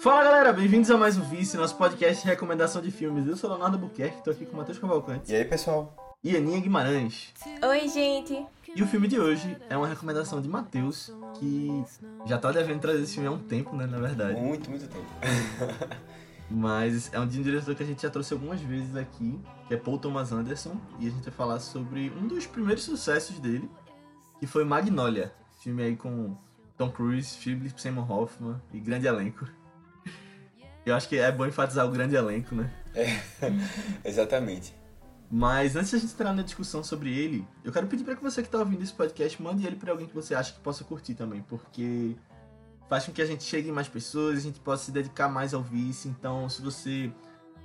Fala galera, bem-vindos a mais um Vice, nosso podcast de recomendação de filmes. Eu sou Leonardo Buquerque, tô aqui com o Matheus Cavalcante E aí, pessoal? e Aninha Guimarães. Oi, gente. E o filme de hoje é uma recomendação de Matheus, que já tá devendo trazer esse filme há um tempo, né, na verdade. Muito, muito tempo. Mas é um de um diretor que a gente já trouxe algumas vezes aqui, que é Paul Thomas Anderson, e a gente vai falar sobre um dos primeiros sucessos dele, que foi Magnolia, filme aí com Tom Cruise, Philip Seymour Hoffman e grande elenco. Eu acho que é bom enfatizar o grande elenco, né? Exatamente. Mas antes de a gente entrar na discussão sobre ele, eu quero pedir para que você que está ouvindo esse podcast mande ele para alguém que você acha que possa curtir também, porque faz com que a gente chegue em mais pessoas, a gente possa se dedicar mais ao vice. Então, se você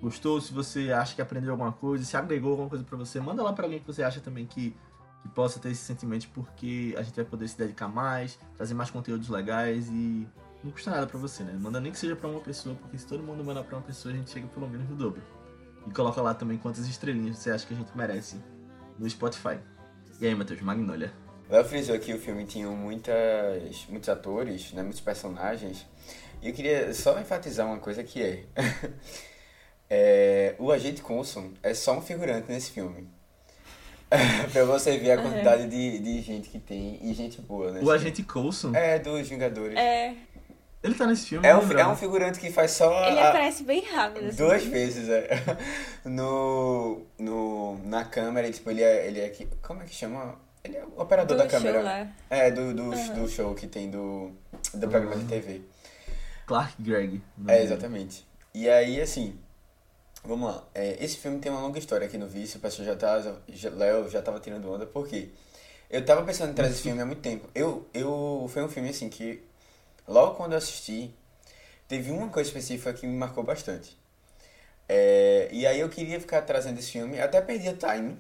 gostou, se você acha que aprendeu alguma coisa, se agregou alguma coisa para você, manda lá para alguém que você acha também que, que possa ter esse sentimento, porque a gente vai poder se dedicar mais, trazer mais conteúdos legais e não custa nada para você, né? Manda nem que seja para uma pessoa, porque se todo mundo mandar para uma pessoa, a gente chega pelo menos no dobro. E coloca lá também quantas estrelinhas você acha que a gente merece no Spotify. E aí, Matheus, Magnolia. Léo frisou que o filme tinha muitas, muitos atores, né, muitos personagens. E eu queria só enfatizar uma coisa que é... é o agente Coulson é só um figurante nesse filme. pra você ver a quantidade de, de gente que tem e gente boa, né? O agente Coulson, É, dos Vingadores. É, ele tá nesse filme? É não um, é um figurante que faz só ele a- aparece bem rápido. assim. duas vezes, é. No, no, na câmera, e, tipo, ele é, ele é... que- Como é que chama? Ele é o operador Do da câmera. show lá. É, do, do, Aham. do show que tem do, do programa de TV. Clark Gregg. É, dele. exatamente. E aí, assim, vamos lá. É, esse filme tem uma longa história aqui no Vício, o pessoal já tá. Já, Léo já tava tirando onda, por quê? Eu tava pensando em trazer esse filme há muito tempo. Eu, eu, foi um filme, assim, que logo quando eu assisti, teve uma coisa específica que me marcou bastante. É, e aí eu queria ficar trazendo esse filme, até perdi o time,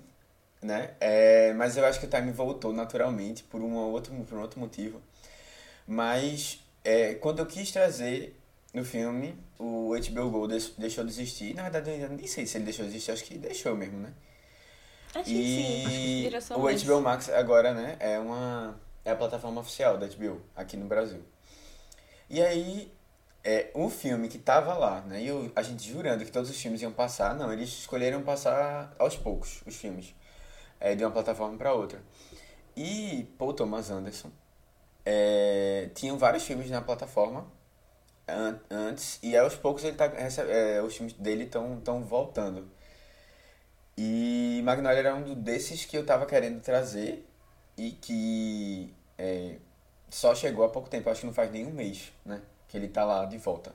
né? É, mas eu acho que o time voltou naturalmente por, um outro, por um outro motivo. Mas é, quando eu quis trazer no filme, o HBO Go deix- deixou de existir. Na verdade, eu ainda nem sei se ele deixou de existir, acho que deixou mesmo, né? Acho que sim. O. HBO Max agora, né, é uma é a plataforma oficial da HBO aqui no Brasil. E aí, é um filme que tava lá, né, e eu- a gente jurando que todos os filmes iam passar, não, eles escolheram passar aos poucos os filmes, é, de uma plataforma para outra. E Paul Thomas Anderson é, tinham vários filmes na plataforma an- antes e aos poucos ele tá, é, os filmes dele estão tão voltando. E Magnolia era um desses que eu tava querendo trazer e que é, só chegou há pouco tempo, acho que não faz nem um mês, né? Que ele tá lá de volta.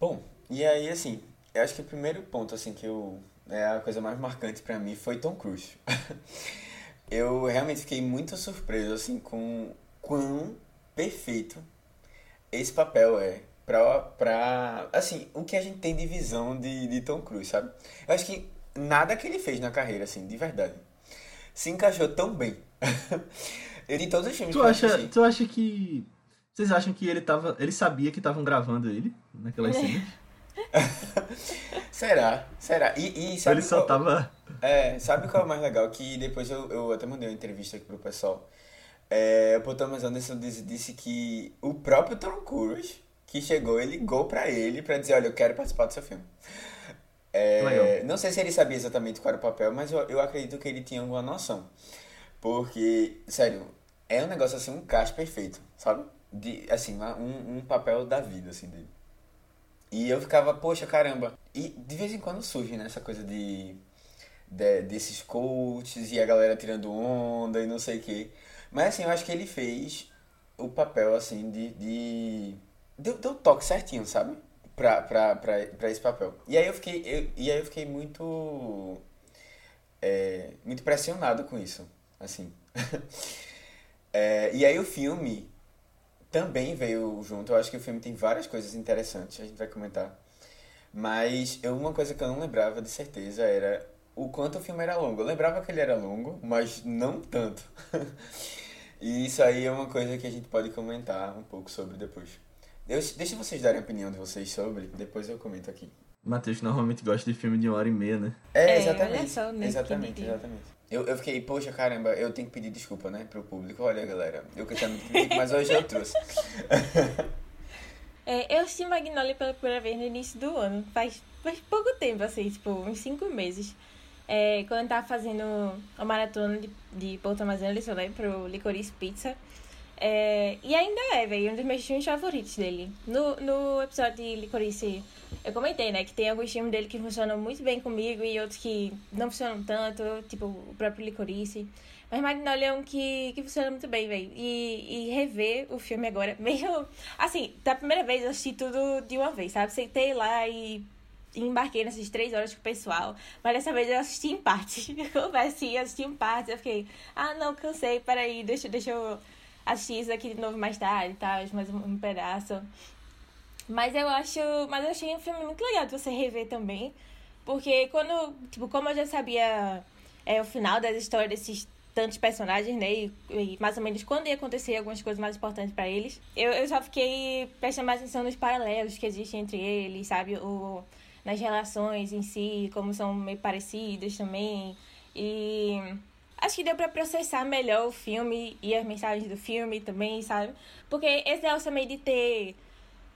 Bom, e aí assim, eu acho que o primeiro ponto assim que eu é a coisa mais marcante pra mim foi Tom Cruise. eu realmente fiquei muito surpreso assim com quão perfeito esse papel é pra, pra assim, o que a gente tem de visão de, de Tom Cruise, sabe? Eu acho que nada que ele fez na carreira, assim, de verdade, se encaixou tão bem. eu de todos os filmes Tu acha, tu acha que. Vocês acham que ele tava. Ele sabia que estavam gravando ele naquelas cenas? Será? Será? E, e sabe ele só qual- tava. É, sabe qual é o mais legal? Que depois eu, eu até mandei uma entrevista aqui pro pessoal. É, o Paul Thomas Anderson disse, disse que o próprio Tom Cruise, que chegou, ele ligou pra ele pra dizer, olha, eu quero participar do seu filme. É, não sei se ele sabia exatamente qual era o papel, mas eu, eu acredito que ele tinha alguma noção. Porque, sério, é um negócio assim, um cast perfeito, sabe? De, assim, um, um papel da vida, assim, dele. E eu ficava, poxa, caramba. E de vez em quando surge, né, essa coisa de, de- desses coaches e a galera tirando onda e não sei o quê. Mas assim, eu acho que ele fez o papel, assim, de... de deu, deu o toque certinho, sabe? Pra, pra, pra, pra esse papel. E aí eu fiquei, eu, e aí eu fiquei muito... é, muito pressionado com isso, assim. É, e aí o filme também veio junto. Eu acho que o filme tem várias coisas interessantes, a gente vai comentar. Mas eu, uma coisa que eu não lembrava de certeza era o quanto o filme era longo. Eu lembrava que ele era longo, mas não tanto. e isso aí é uma coisa que a gente pode comentar um pouco sobre depois. Eu, deixa vocês darem a opinião de vocês sobre, depois eu comento aqui. Matheus normalmente gosta de filme de uma hora e meia, né? É, É, exatamente. olha só, né, exatamente, exatamente. Eu, eu fiquei, poxa, caramba, eu tenho que pedir desculpa, né, pro público. Olha, galera, eu crítico, mas hoje eu trouxe. É, eu assisti Magnolia pela primeira vez no início do ano, faz, faz pouco tempo, assim, tipo, uns cinco meses. É, quando eu tava fazendo a maratona de, de Paul Thomas Anderson, né, pro Licorice Pizza. É, e ainda é, velho, um dos meus filmes favoritos dele. No, no episódio de Licorice, eu comentei, né, que tem alguns filmes dele que funcionam muito bem comigo e outros que não funcionam tanto, tipo o próprio Licorice. Mas Magnolia é um que, que funciona muito bem, velho. E, e rever o filme agora, meio. Assim, da primeira vez eu assisti tudo de uma vez, sabe? Sentei lá e embarquei nessas três horas com o pessoal. Mas dessa vez eu assisti em parte. Eu assim, assisti em parte. Eu fiquei, ah, não, cansei, peraí, deixa, deixa eu assistir isso aqui de novo mais tarde, tá? Mais um, pedaço. Mas eu acho. Mas eu achei um filme muito legal de você rever também. Porque quando. Tipo, como eu já sabia é, o final das histórias desses tantos personagens, né? E, e, mais ou menos quando ia acontecer algumas coisas mais importantes para eles. Eu, eu só fiquei prestando mais atenção nos paralelos que existem entre eles, sabe? O, nas relações em si, como são meio parecidas também. E acho que deu para processar melhor o filme e as mensagens do filme também, sabe? Porque esse negócio também de ter,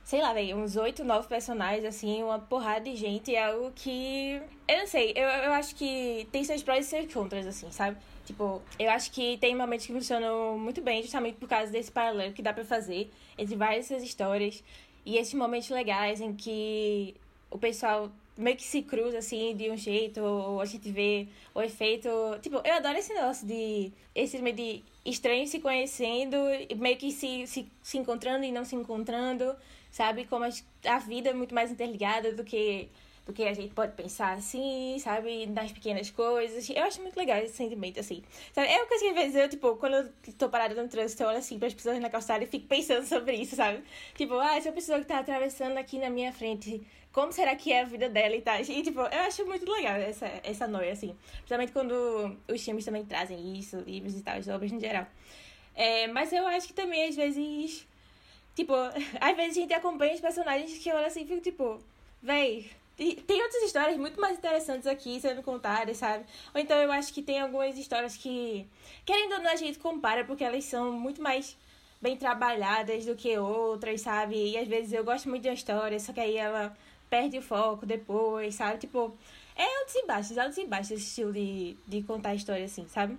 sei lá, véio, uns oito, nove personagens, assim, uma porrada de gente, é algo que. Eu não sei, eu, eu acho que tem seus prós e seus contras, assim, sabe? Tipo, eu acho que tem momentos que funcionam muito bem, justamente por causa desse paralelo que dá para fazer entre várias dessas histórias. E esses momentos legais em que o pessoal meio que se cruza assim de um jeito, ou a gente vê o efeito. Tipo, eu adoro esse negócio de. Esse meio de estranhos se conhecendo, meio que se, se, se encontrando e não se encontrando, sabe? Como a, a vida é muito mais interligada do que do que a gente pode pensar assim, sabe? Nas pequenas coisas. Eu acho muito legal esse sentimento, assim. Sabe? É uma coisa que às vezes eu, tipo, quando eu tô parada no trânsito, eu olho assim para as pessoas na calçada e fico pensando sobre isso, sabe? Tipo, ah, essa pessoa que tá atravessando aqui na minha frente, como será que é a vida dela e tal? E, tipo, eu acho muito legal essa, essa noia, assim. Principalmente quando os filmes também trazem isso, livros e tal, as obras em geral. É, mas eu acho que também, às vezes. Tipo, às vezes a gente acompanha os personagens que eu olho assim e fico, tipo, véi e tem outras histórias muito mais interessantes aqui sendo contadas, sabe? Ou então eu acho que tem algumas histórias que, querendo ou não, a gente compara porque elas são muito mais bem trabalhadas do que outras, sabe? E às vezes eu gosto muito de uma história, só que aí ela perde o foco depois, sabe? Tipo, é altos e baixos, altos e baixos esse estilo de, de contar história assim, sabe?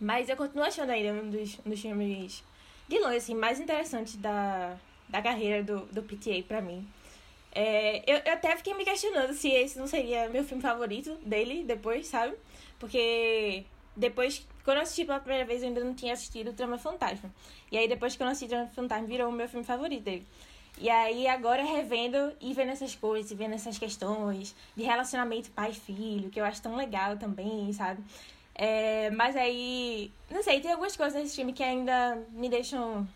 Mas eu continuo achando ainda um dos, um dos filmes de longe, assim, mais interessantes da, da carreira do, do PTA pra mim. É, eu, eu até fiquei me questionando se esse não seria meu filme favorito dele depois, sabe? Porque depois, quando eu assisti pela primeira vez, eu ainda não tinha assistido Trama Fantasma. E aí, depois que eu assisti Trama Fantasma, virou o meu filme favorito dele. E aí, agora revendo e vendo essas coisas, vendo essas questões de relacionamento pai-filho, que eu acho tão legal também, sabe? É, mas aí, não sei, tem algumas coisas nesse filme que ainda me deixam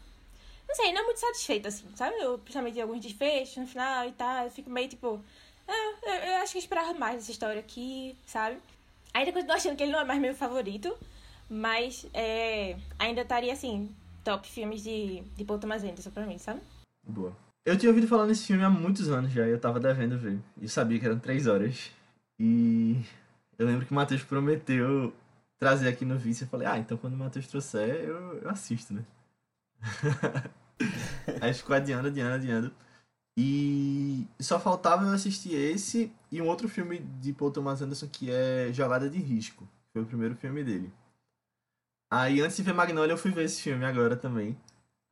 não sei, não é muito satisfeita, assim, sabe? Eu, principalmente alguns desfechos no final e tal. Eu fico meio tipo. Ah, eu, eu acho que eu esperava mais dessa história aqui, sabe? Ainda continuo achando que ele não é mais meu favorito, mas é, ainda estaria assim, top filmes de, de Paul Thomas Anderson pra mim, sabe? Boa. Eu tinha ouvido falar nesse filme há muitos anos já e eu tava devendo ver. Eu sabia que eram três horas. E eu lembro que o Matheus prometeu trazer aqui no vídeo. Eu falei, ah, então quando o Matheus trouxer, eu, eu assisto, né? Aí ficou adiando, adiando, adiando. E só faltava eu assistir esse e um outro filme de Paul Thomas Anderson que é Jogada de Risco. Foi o primeiro filme dele. Aí antes de ver Magnolia eu fui ver esse filme agora também.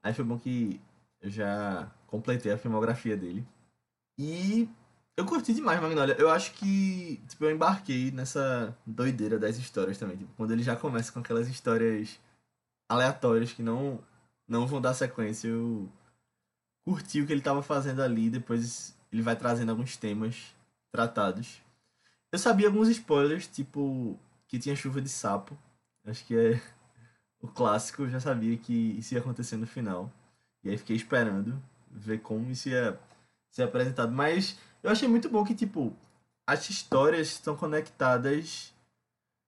Aí foi bom que eu já completei a filmografia dele. E eu curti demais Magnolia. Eu acho que tipo, eu embarquei nessa doideira das histórias também. Tipo, quando ele já começa com aquelas histórias aleatórias que não não vão dar sequência. Eu curti o que ele estava fazendo ali, depois ele vai trazendo alguns temas tratados. Eu sabia alguns spoilers, tipo que tinha chuva de sapo. Acho que é o clássico, eu já sabia que isso ia acontecer no final. E aí fiquei esperando ver como isso ia ser apresentado. Mas eu achei muito bom que, tipo, as histórias estão conectadas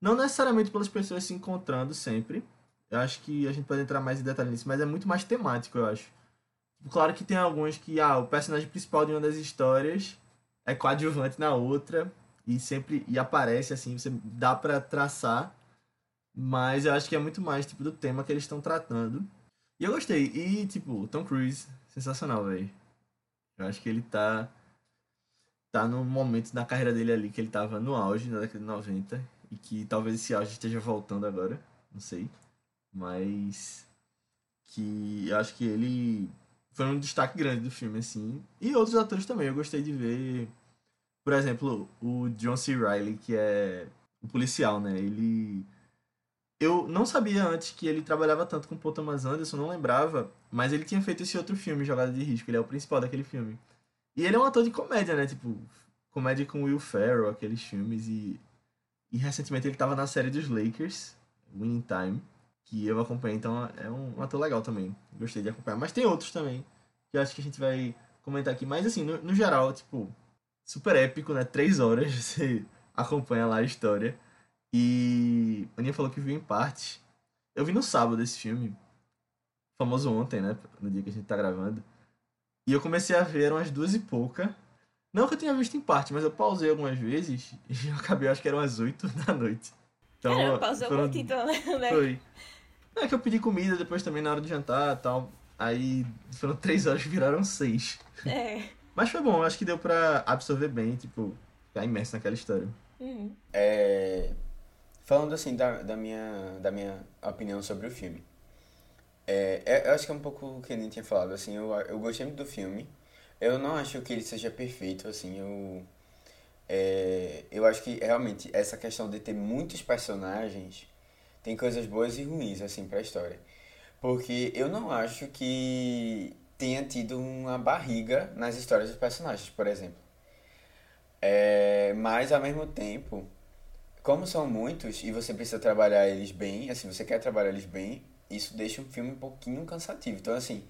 não necessariamente pelas pessoas se encontrando sempre, eu acho que a gente pode entrar mais em detalhe nisso, mas é muito mais temático, eu acho. Claro que tem alguns que, ah, o personagem principal de uma das histórias é coadjuvante na outra e sempre e aparece assim, você dá para traçar, mas eu acho que é muito mais tipo do tema que eles estão tratando. E eu gostei. E tipo, Tom Cruise, sensacional, velho. Eu acho que ele tá tá no momento da carreira dele ali que ele tava no auge na década de 90 e que talvez esse auge esteja voltando agora, não sei. Mas que eu acho que ele foi um destaque grande do filme assim. E outros atores também, eu gostei de ver, por exemplo, o John C. Reilly, que é o policial, né? Ele eu não sabia antes que ele trabalhava tanto com Paul Thomas Anderson, não lembrava, mas ele tinha feito esse outro filme, Jogada de Risco, ele é o principal daquele filme. E ele é um ator de comédia, né? Tipo, comédia com Will Ferrell, aqueles filmes. E, e recentemente ele tava na série dos Lakers, Winning Time, que eu acompanhei, então é um, ator legal também. Gostei de acompanhar. Mas tem outros também, que eu acho que a gente vai comentar aqui. Mas assim, no, no geral, tipo, super épico, né? Três horas você acompanha lá a história. E a Aninha falou que viu em parte. Eu vi no sábado esse filme. Famoso ontem, né? No dia que a gente tá gravando. E eu comecei a ver umas duas e pouca. Não que eu tenha visto em parte, mas eu pausei algumas vezes e eu acabei, acho que eram as oito da noite. Então, Caramba, pausou foram... muito então, né? Foi. É que eu pedi comida depois também na hora de jantar e tal. Aí foram três horas que viraram seis. É. Mas foi bom, acho que deu pra absorver bem, tipo, ficar imerso naquela história. Uhum. É, falando assim da, da, minha, da minha opinião sobre o filme. É, é, eu acho que é um pouco o que a tinha falado, assim, eu, eu gostei muito do filme. Eu não acho que ele seja perfeito, assim, eu... É, eu acho que realmente essa questão de ter muitos personagens tem coisas boas e ruins, assim, pra história. Porque eu não acho que tenha tido uma barriga nas histórias dos personagens, por exemplo. É, mas, ao mesmo tempo, como são muitos e você precisa trabalhar eles bem, assim, você quer trabalhar eles bem, isso deixa o filme um pouquinho cansativo. Então, assim,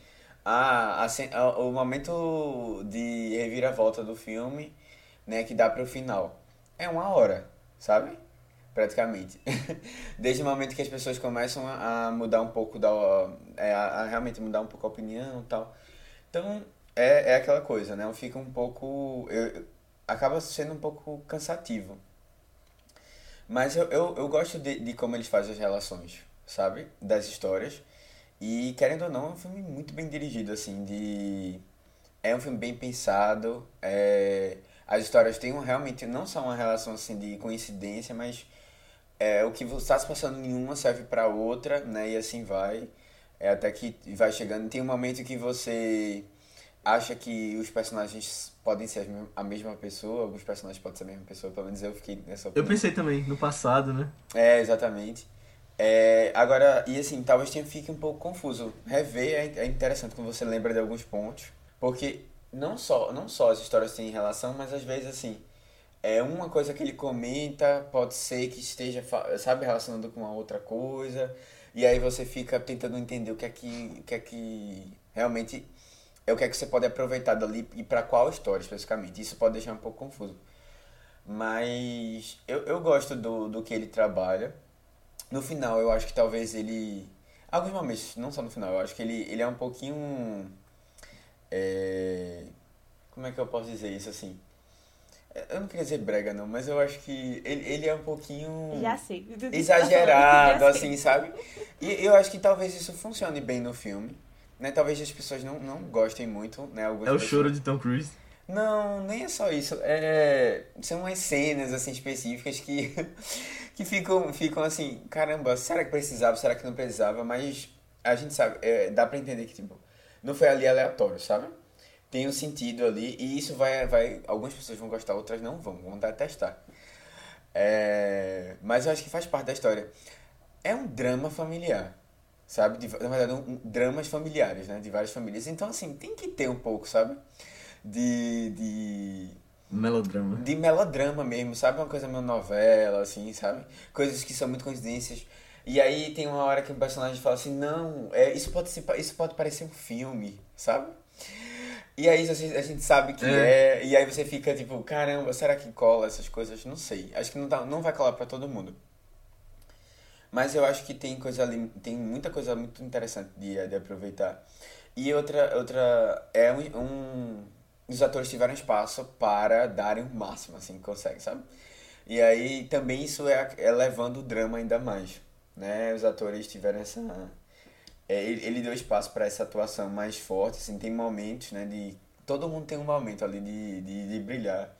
a, a, o momento de reviravolta do filme, né, que dá para o final, é uma hora, sabe? Praticamente. Desde o momento que as pessoas começam a, mudar um pouco da. É, a, realmente mudar um pouco a opinião e tal. Então, é, é aquela coisa, né? Fica um pouco. Eu, acaba sendo um pouco cansativo. Mas eu, eu, eu gosto de, de como eles fazem as relações sabe? Das histórias. E, querendo ou não, é um filme muito bem dirigido, assim, de... É um filme bem pensado, é... as histórias têm um, realmente não só uma relação, assim, de coincidência, mas é, o que está se passando em uma serve para outra, né? E assim vai. É até que vai chegando. Tem um momento que você acha que os personagens podem ser a mesma pessoa, alguns personagens podem ser a mesma pessoa, pelo menos eu fiquei nessa opinião. Eu pensei também, no passado, né? É, exatamente. É, agora, e assim, talvez tenha, fique um pouco confuso. Rever é, é interessante quando você lembra de alguns pontos, porque não só, não só as histórias têm relação, mas às vezes assim, é uma coisa que ele comenta, pode ser que esteja, sabe, relacionando com uma outra coisa, e aí você fica tentando entender o que é que, o que, é que realmente é o que é que você pode aproveitar dali e para qual história especificamente. Isso pode deixar um pouco confuso. Mas eu, eu gosto do, do que ele trabalha. No final, eu acho que talvez ele. Alguns momentos, não só no final, eu acho que ele, ele é um pouquinho. É... Como é que eu posso dizer isso assim? Eu não queria dizer brega, não, mas eu acho que ele, ele é um pouquinho. Já sei. Exagerado, Já assim, sabe? E eu acho que talvez isso funcione bem no filme. Né? Talvez as pessoas não, não gostem muito, né? Algumas é o pessoas... choro de Tom Cruise. Não, nem é só isso. É... São umas cenas, assim, específicas que, que ficam, ficam assim, caramba, será que precisava, será que não precisava? Mas a gente sabe, é, dá pra entender que, tipo, não foi ali aleatório, sabe? Tem um sentido ali e isso vai, vai... Algumas pessoas vão gostar, outras não vão, vão detestar. É... Mas eu acho que faz parte da história. É um drama familiar, sabe? De, na verdade, um, um, dramas familiares, né? De várias famílias. Então, assim, tem que ter um pouco, sabe? de, de Melodrama. De melodrama mesmo, sabe? Uma coisa meio novela, assim, sabe? Coisas que são muito coincidências. E aí tem uma hora que um personagem fala assim, não, é, isso, pode ser, isso pode parecer um filme, sabe? E aí a gente, sabe que é. é. E aí você fica tipo, caramba, será que cola essas coisas? Não sei. Acho que não, tá, não vai colar para todo mundo. Mas eu acho que tem coisa ali, tem muita coisa muito interessante de, de aproveitar. E outra, outra é um, um os atores tiveram espaço para darem o máximo, assim, que consegue, sabe? E aí também isso é, é levando o drama ainda mais, né? Os atores tiveram essa... É, ele, ele deu espaço para essa atuação mais forte, assim, tem momentos, né, de todo mundo tem um momento ali de, de, de brilhar.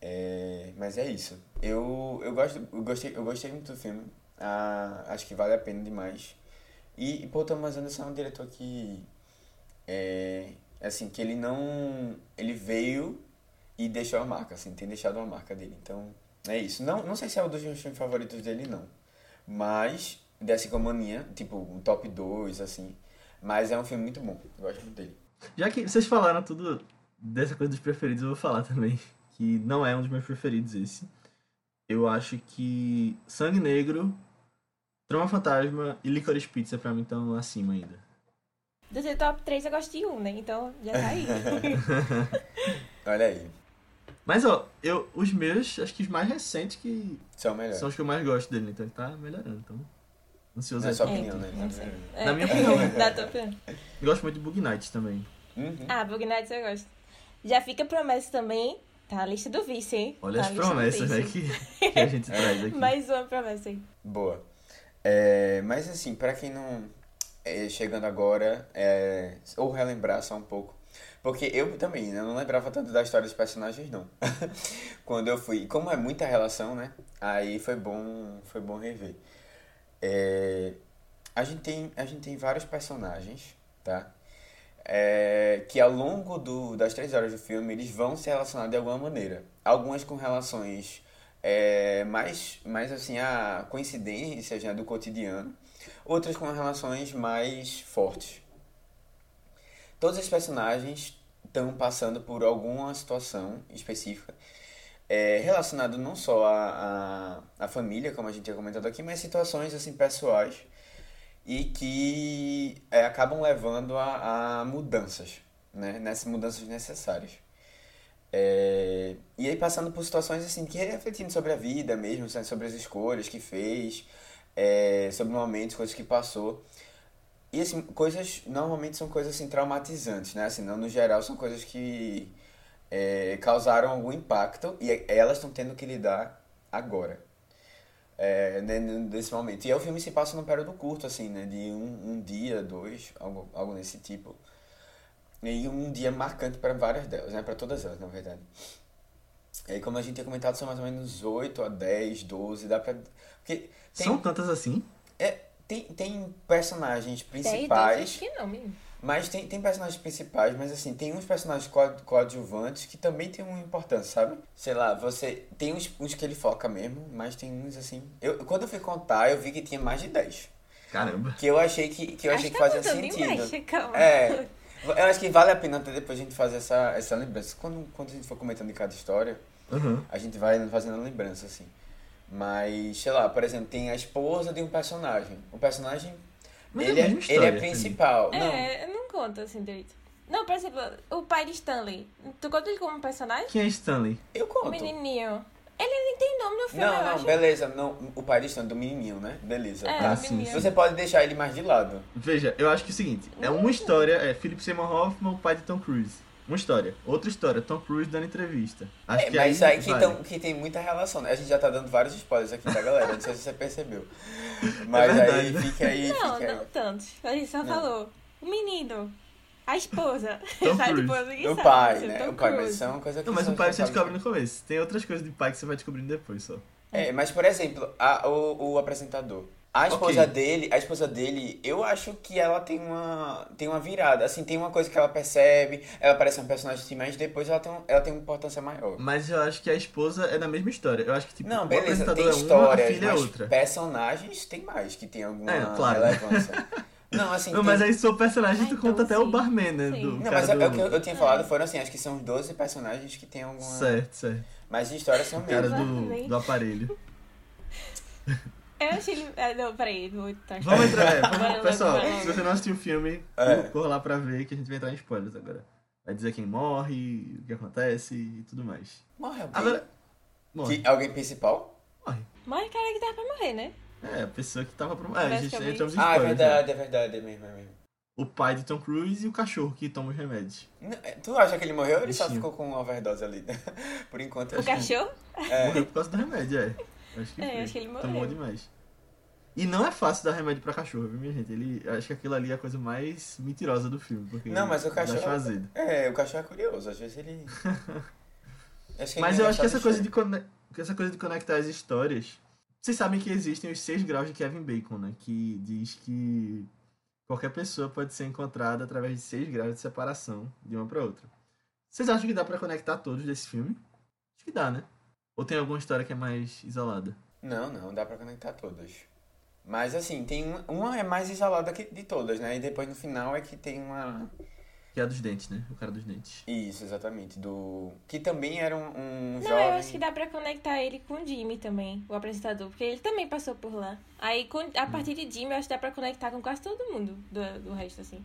É, mas é isso. Eu, eu, gosto, eu, gostei, eu gostei muito do filme. Ah, acho que vale a pena demais. E, e Paul Thomas Anderson é um diretor que. É, assim, que ele não. Ele veio e deixou a marca, assim, tem deixado uma marca dele. Então, é isso. Não, não sei se é um dos meus filmes favoritos dele, não. Mas, dessa comania, tipo, um top 2, assim. Mas é um filme muito bom. Eu gosto muito dele. Já que vocês falaram tudo dessa coisa dos preferidos, eu vou falar também. Que não é um dos meus preferidos esse. Eu acho que Sangue Negro, Trama Fantasma e Licorice Pizza pra mim estão acima ainda. Do seu top 3 eu gosto de um, né? Então já tá aí. Olha aí. Mas ó, eu, os meus, acho que os mais recentes que São melhores. são os que eu mais gosto dele, então ele tá melhorando. Então, ansioso Não é É, opinião, né? não sei. É. Na minha opinião, né? Da tua opinião. Eu gosto muito de Bug Nights também. Uhum. Ah, Bug Nights eu gosto. Já fica promessa também. Tá a lista do vice, hein? Olha tá as promessas, né, que, que a gente traz aqui. Mais uma promessa aí. Boa. É, mas assim, pra quem não. É, chegando agora, é, ou relembrar só um pouco. Porque eu também, né, não lembrava tanto da história dos personagens, não. Quando eu fui. Como é muita relação, né? Aí foi bom, foi bom rever. É, a, gente tem, a gente tem vários personagens, tá? É, que ao longo do, das três horas do filme eles vão se relacionar de alguma maneira. Algumas com relações é, mais, mais assim, a coincidências né, do cotidiano, outras com relações mais fortes. Todos os personagens estão passando por alguma situação específica é, relacionado não só à à família, como a gente tinha comentado aqui, mas situações assim pessoais e que é, acabam levando a, a mudanças, né? Nessas mudanças necessárias. É, e aí passando por situações assim, que refletindo sobre a vida mesmo, sabe? sobre as escolhas que fez, é, sobre momentos, coisas que passou. E assim, coisas, normalmente são coisas assim traumatizantes, né? Assim, não no geral são coisas que é, causaram algum impacto e elas estão tendo que lidar agora. É, né, nesse momento. E o filme se passa num período curto, assim, né? De um, um dia, dois, algo, algo nesse tipo. E um dia marcante para várias delas, né? Para todas elas, na verdade. E aí, como a gente tinha comentado, são mais ou menos 8 a 10, 12, dá pra... Porque tem, São tantas assim? é, tem, tem personagens 10, 12, principais... acho que não, menino. Mas tem, tem personagens principais, mas assim, tem uns personagens coad- coadjuvantes que também tem uma importância, sabe? Sei lá, você. Tem uns, uns que ele foca mesmo, mas tem uns assim. Eu, quando eu fui contar, eu vi que tinha mais de 10. Caramba. Que eu achei que, que, eu achei que tá fazia sentido. É. Eu acho que vale a pena até depois a gente fazer essa, essa lembrança. Quando, quando a gente for comentando de cada história, Uhum. a gente vai fazendo a lembrança, assim. Mas, sei lá, por exemplo, tem a esposa de um personagem. O personagem. Mas é ele, é, mesma ele é história, principal. Não, É, não conta assim direito. Não, por exemplo, o pai de Stanley. Tu conta ele como personagem? Quem é Stanley? eu O conto. menininho. Ele nem tem nome no filme, eu Não, não, acho. beleza. Não, o pai distante do menininho, né? Beleza. É. Ah, o sim, menino. Você pode deixar ele mais de lado. Veja, eu acho que é o seguinte: é uma história, é Philip Seymour Hoffman, o pai de Tom Cruise. Uma história. Outra história, Tom Cruise dando entrevista. Acho É, que mas aí aí que, vale. tão- que tem muita relação, né? A gente já tá dando vários spoilers aqui da galera, não sei se você percebeu. Mas É aí fica aí, Não, fica aí. não tantos. A gente só Não. falou. O menino. A esposa. Tom Sabe, Cruise. ninguém O sabe, pai, assim, né? Tom O pai, mas Cruise. é uma coisa que Não, mas são o pai você descobre no começo. Tem outras coisas de pai que você vai descobrindo depois só. É, mas por exemplo, a- o, o apresentador. A esposa dele, a esposa dele, eu acho que ela tem uma tem uma virada, assim, tem uma coisa que ela percebe, ela parece um personagem assim, mas depois ela tem, um- ela tem uma importância maior. Mas eu acho que a esposa é da mesma história. Eu acho que, tipo, Não, o beleza, apresentador tem é uma, a histórias, filha é mas outra. personagens tem mais que tem alguma É, claro. relevância. Não, assim, Não, tem- mas aí seu personagem, tu Ah, conta então até o barman, né? Sim. Do Não, mas é, do... é o que eu, eu tinha falado foram assim, acho que são uns 12 personagens que tem alguma. Certo, certo. Mas de história são O cara menos. do, do aparelho. Eu achei ele. Ah, não, peraí, vou tá Vamos entrar, é, vamos- pessoal, se você não assistiu o filme, É. cor- corra lá pra ver que a gente vai entrar em spoilers agora. Vai dizer quem morre, o que acontece e tudo mais. Morre alguém. Agora, morre. Que, alguém principal? Morre. Mas cara que dava pra morrer, né? É, a pessoa que tava pro... É, a gente entramos em Ah, é spoilers. né? verdade, é verdade, é mesmo, é mesmo. O pai de Tom Cruise e o cachorro que toma os remédios. Não, é, Tu acha que ele morreu ou ele só ficou com uma overdose ali? Por enquanto, eu O acho que- cachorro? É. Morreu por causa do remédio, é. Acho que É, foi. acho que ele morreu. Tomou demais. E não é fácil dar remédio pra cachorro, viu, minha gente? Ele, acho que aquilo ali é a coisa mais mentirosa do filme. Porque Não, mas o cachorro. azedo. É, o cachorro é curioso, às vezes ele. Acho Mas ele eu acho que é essa coisa, de que essa coisa de conectar as histórias. Vocês sabem que existem os seis graus de Kevin Bacon, né? Que diz que qualquer pessoa pode ser encontrada através de seis graus de separação de uma pra outra. Vocês acham que dá pra conectar todos desse filme? Acho que dá, né? Ou tem alguma história que é mais isolada? Não, não, dá pra conectar todas. Mas assim, tem uma, uma é mais isolada que de todas, né? E depois no final é que tem uma. Que é a dos dentes, né? O cara dos dentes. Isso, exatamente. Do. Que também era um, um Não, jovem. eu acho que dá pra conectar ele com o Jimmy também, o apresentador, porque ele também passou por lá. Aí, com- a partir de Jimmy, eu acho que dá pra conectar com quase todo mundo do, do resto, assim.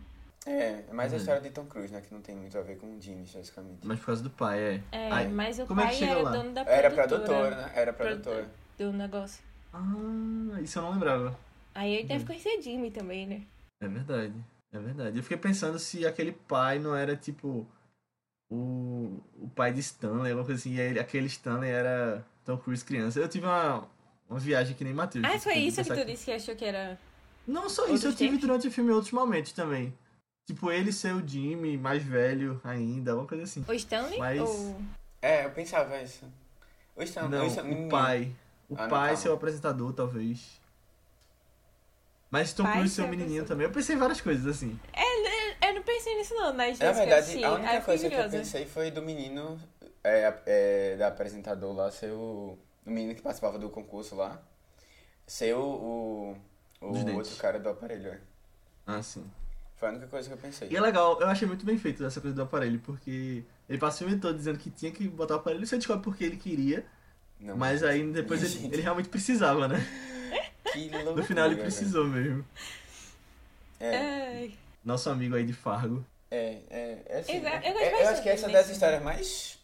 É, é mais a Uhum. história de Tom Cruise, né? Que não tem muito a ver com o Jimmy, basicamente. Mas por causa do pai, é. É, Ai, mas o como é que pai chega era lá? dono da Era produtora produtora, né? Era Produ- produtora. do negócio. Ah, isso eu não lembrava. Aí ele Uhum. deve conhecer Jimmy também, né? É verdade. É verdade. Eu fiquei pensando se aquele pai não era tipo o, o pai de Stanley, alguma coisa assim, e aí aquele Stanley era Tom Cruise criança. Eu tive uma, uma viagem que nem Matheus. Ah, foi isso que tu disse que achou que era. Não só isso, eu tive tempos? durante o filme outros momentos também. Tipo, ele ser o Jimmy, mais velho ainda, alguma coisa assim. O Stanley? Mas- Ou... É, eu pensava isso. O Stan, Não, o Stan- o pai. O Ah, pai ser o apresentador, talvez. Mas Tom Cruise ser o menininho também. Eu pensei em várias coisas assim. Eu não pensei nisso não, mas Na eu verdade, assisti. a única coisa que eu pensei foi do menino, é, é, da apresentador lá, ser o, o menino que participava do concurso lá, ser o, o, o outro cara do aparelho. é. Ah, sim. Foi a única coisa que eu pensei. E é legal, eu achei muito bem feito essa coisa do aparelho, porque ele passa o filme todo dizendo que tinha que botar o aparelho, você descobre porque ele queria, Não, mas aí depois ele, ele realmente precisava, né? Que loucura, No final ele precisou mesmo. É. Nosso amigo aí de Fargo. é, é, é assim, Eu- né? eu gosto É, bastante acho que essa é desse. das histórias mais...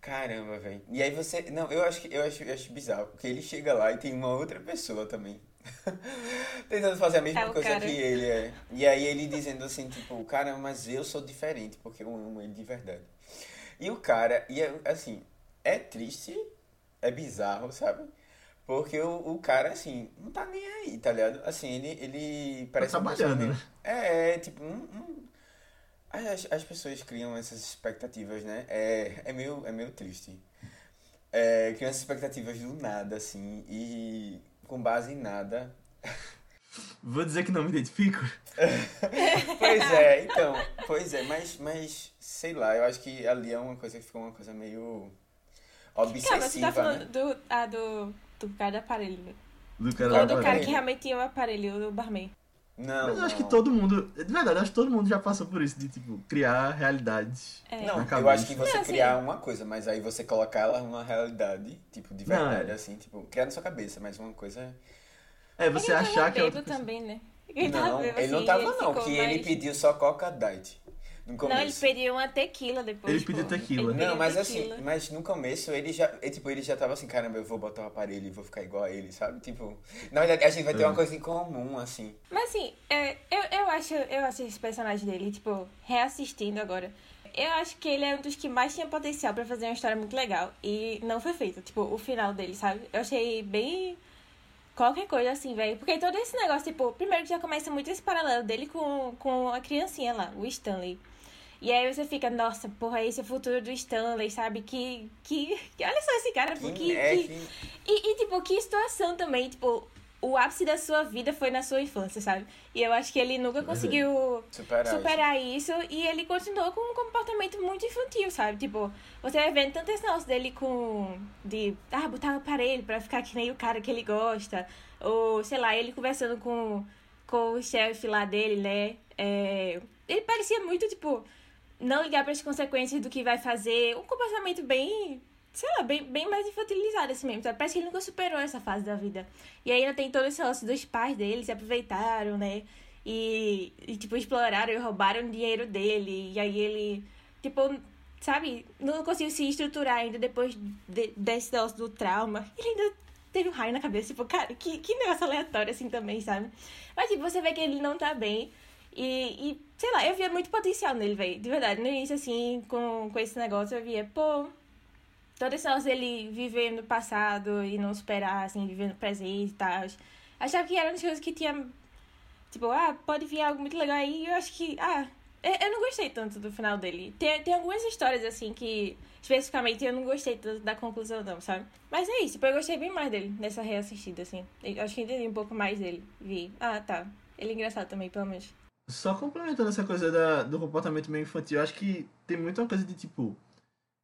Caramba, velho. E aí você... Não, eu acho que eu acho, eu acho bizarro, porque ele chega lá e tem uma outra pessoa também. Tentando fazer a mesma É coisa cara. que ele, é. E aí ele dizendo assim, tipo, cara, mas eu sou diferente, porque eu amo ele de verdade. E o cara, e é, assim, é triste, é bizarro, sabe? Porque o, o cara, assim, não tá nem aí, tá ligado? Assim, ele, ele parece pessoa trabalhando, meio- É, é, tipo, um, um- as, as pessoas criam essas expectativas, né? É, é, meio, é meio triste. É, criam essas expectativas do nada, assim, e com base em nada. Vou dizer que não me identifico. Pois é, então, pois é, mas, mas, sei lá, eu acho que ali é uma coisa que ficou uma coisa meio Calma, você tá obsessiva, falando né? do, ah, do, do cara do aparelho. né? Do cara Ou do do cara aparelho. que realmente tinha o aparelho, o barman. Não, Mas eu acho que não. todo mundo, de verdade, eu acho que todo mundo já passou por isso, de tipo, criar realidades. É. Não, na eu cabeça. acho que você Não, assim- criar uma coisa, mas aí você colocar ela numa realidade, tipo, de Não, verdade, é. assim, tipo, criar na sua cabeça, mas uma coisa... É, você achar que é também, né? Ele Não, bêbado, ele não assim, tava ele não, que ele pediu só Coca Diet Não, ele pediu uma tequila depois. Ele pediu tequila. Ele pediu Não, mas tequila. assim, mas no começo ele já, ele, tipo, ele já tava assim, caramba, eu vou botar o aparelho e vou ficar igual a ele, sabe? Tipo, na verdade a gente vai ter É. uma coisa em comum, assim. Mas assim, é, eu, eu, acho, eu acho esse personagem dele, tipo, reassistindo agora. Eu acho que ele é um dos que mais tinha potencial pra fazer uma história muito legal. E não foi feito, tipo, o final dele, sabe? Eu achei bem. Qualquer coisa assim, velho. Porque todo esse negócio, tipo, primeiro que já começa muito esse paralelo dele com, com a criancinha lá, o Stanley. E aí você fica, nossa, porra, esse é o futuro do Stanley, sabe? Que. que, que olha só esse cara, pô, Que, é que- que... e, e, tipo, que situação também, tipo, o ápice da sua vida foi na sua infância, sabe? E eu acho que ele nunca Verdade. conseguiu Superar, isso. superar isso e ele continuou com um comportamento muito infantil, sabe? Tipo, você vai vendo tanto esse negócio dele com. de. ah, botar o aparelho pra ficar que nem o cara que ele gosta. Ou, sei lá, ele conversando com, com o chefe lá dele, né? É, ele parecia muito, tipo, não ligar para as consequências do que vai fazer. Um comportamento bem, sei lá, bem, bem mais infantilizado assim mesmo. Parece que ele nunca superou essa fase da vida. E aí ainda tem todo esse lance dos pais dele, se aproveitaram, né? E, e, tipo, exploraram e roubaram o dinheiro dele. E aí ele, tipo, sabe, não conseguiu se estruturar ainda depois de- desse negócio do trauma. Ele ainda teve um raio na cabeça, tipo, cara, que, que negócio aleatório assim também, sabe? Mas, tipo, você vê que ele não tá bem. E, e sei lá, eu via muito potencial nele, velho. De verdade, no início, assim, com, com esse negócio, eu via, pô. Todo esse negócio dele viver no passado e não superar, assim, viver no presente e tal. Achava que eram as coisas que tinha. Tipo, ah, pode vir algo muito legal aí. Eu acho que. Ah, eu, eu não gostei tanto do final dele. Tem, tem algumas histórias, assim, que. Especificamente eu não gostei tanto da conclusão, não, sabe? Mas é isso, tipo, eu gostei bem mais dele nessa reassistida, assim. Eu acho que entendi um pouco mais dele. Vi. Ah, tá. Ele é engraçado também, pelo menos. Só complementando essa coisa da, do comportamento meio infantil, eu acho que tem muito uma coisa de tipo.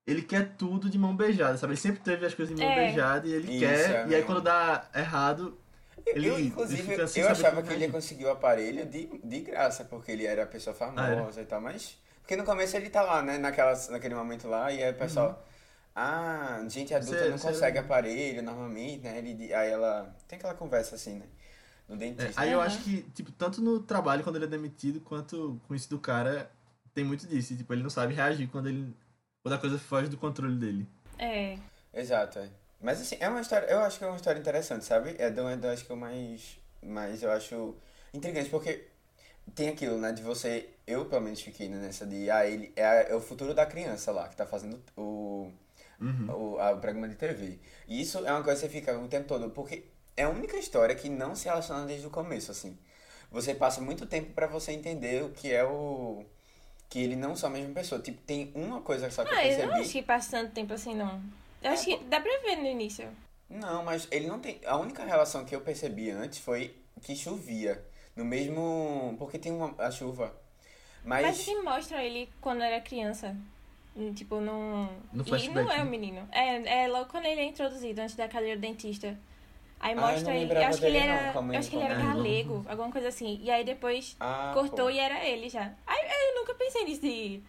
Ele quer tudo de mão beijada, sabe? Ele sempre teve as coisas de mão É. beijada e ele Isso, quer. é e aí quando dá errado, Ele- eu, ele inclusive, fica sem eu achava que ele conseguir o aparelho de, de graça, porque ele era pessoa famosa e tal, mas. Porque no começo ele tá lá, né? Naquela, naquele momento lá, e aí o pessoal. Ah, gente adulta Você- não você- consegue aparelho normalmente, né? Ele, aí ela. Tem aquela conversa assim, né? No É, dentista. aí eu acho que, tipo, tanto no trabalho quando ele é demitido, quanto com isso do cara, tem muito disso. E, tipo, ele não sabe reagir quando ele. Quando a coisa foge do controle dele. É. Exato, é. Mas assim, é uma história, eu acho que é uma história interessante, sabe? É do, é do acho que eu mais, mais eu acho intrigante, porque tem aquilo, né, de você, eu pelo menos fiquei nessa de, ah, ele é, a- é o futuro da criança lá, que tá fazendo o, Uhum. o, a- o programa de TV. E isso é uma coisa que você fica o tempo todo, porque é a única história que não se relaciona desde o começo, assim. Você passa muito tempo pra você entender o que é o... Que ele não são a mesma pessoa. Tipo, tem uma coisa só que eu Ah, eu percebi... não acho que passa tanto tempo assim, não. Eu acho que dá pra ver no início. Não, mas ele não tem. A única relação que eu percebi antes foi que chovia. No mesmo. Porque tem uma, a chuva. Mas. Mas que mostram ele quando era criança. Hum, Tipo, num. No e não é né? o menino. É, é logo quando ele é introduzido, antes da cadeira do dentista. Aí Ah, eu mostra não ele. Eu acho que ele não, era. como Eu acho que ele era galego, alguma coisa assim. E aí depois Ah, cortou pô. e era ele já. Aí eu nunca pensei nisso de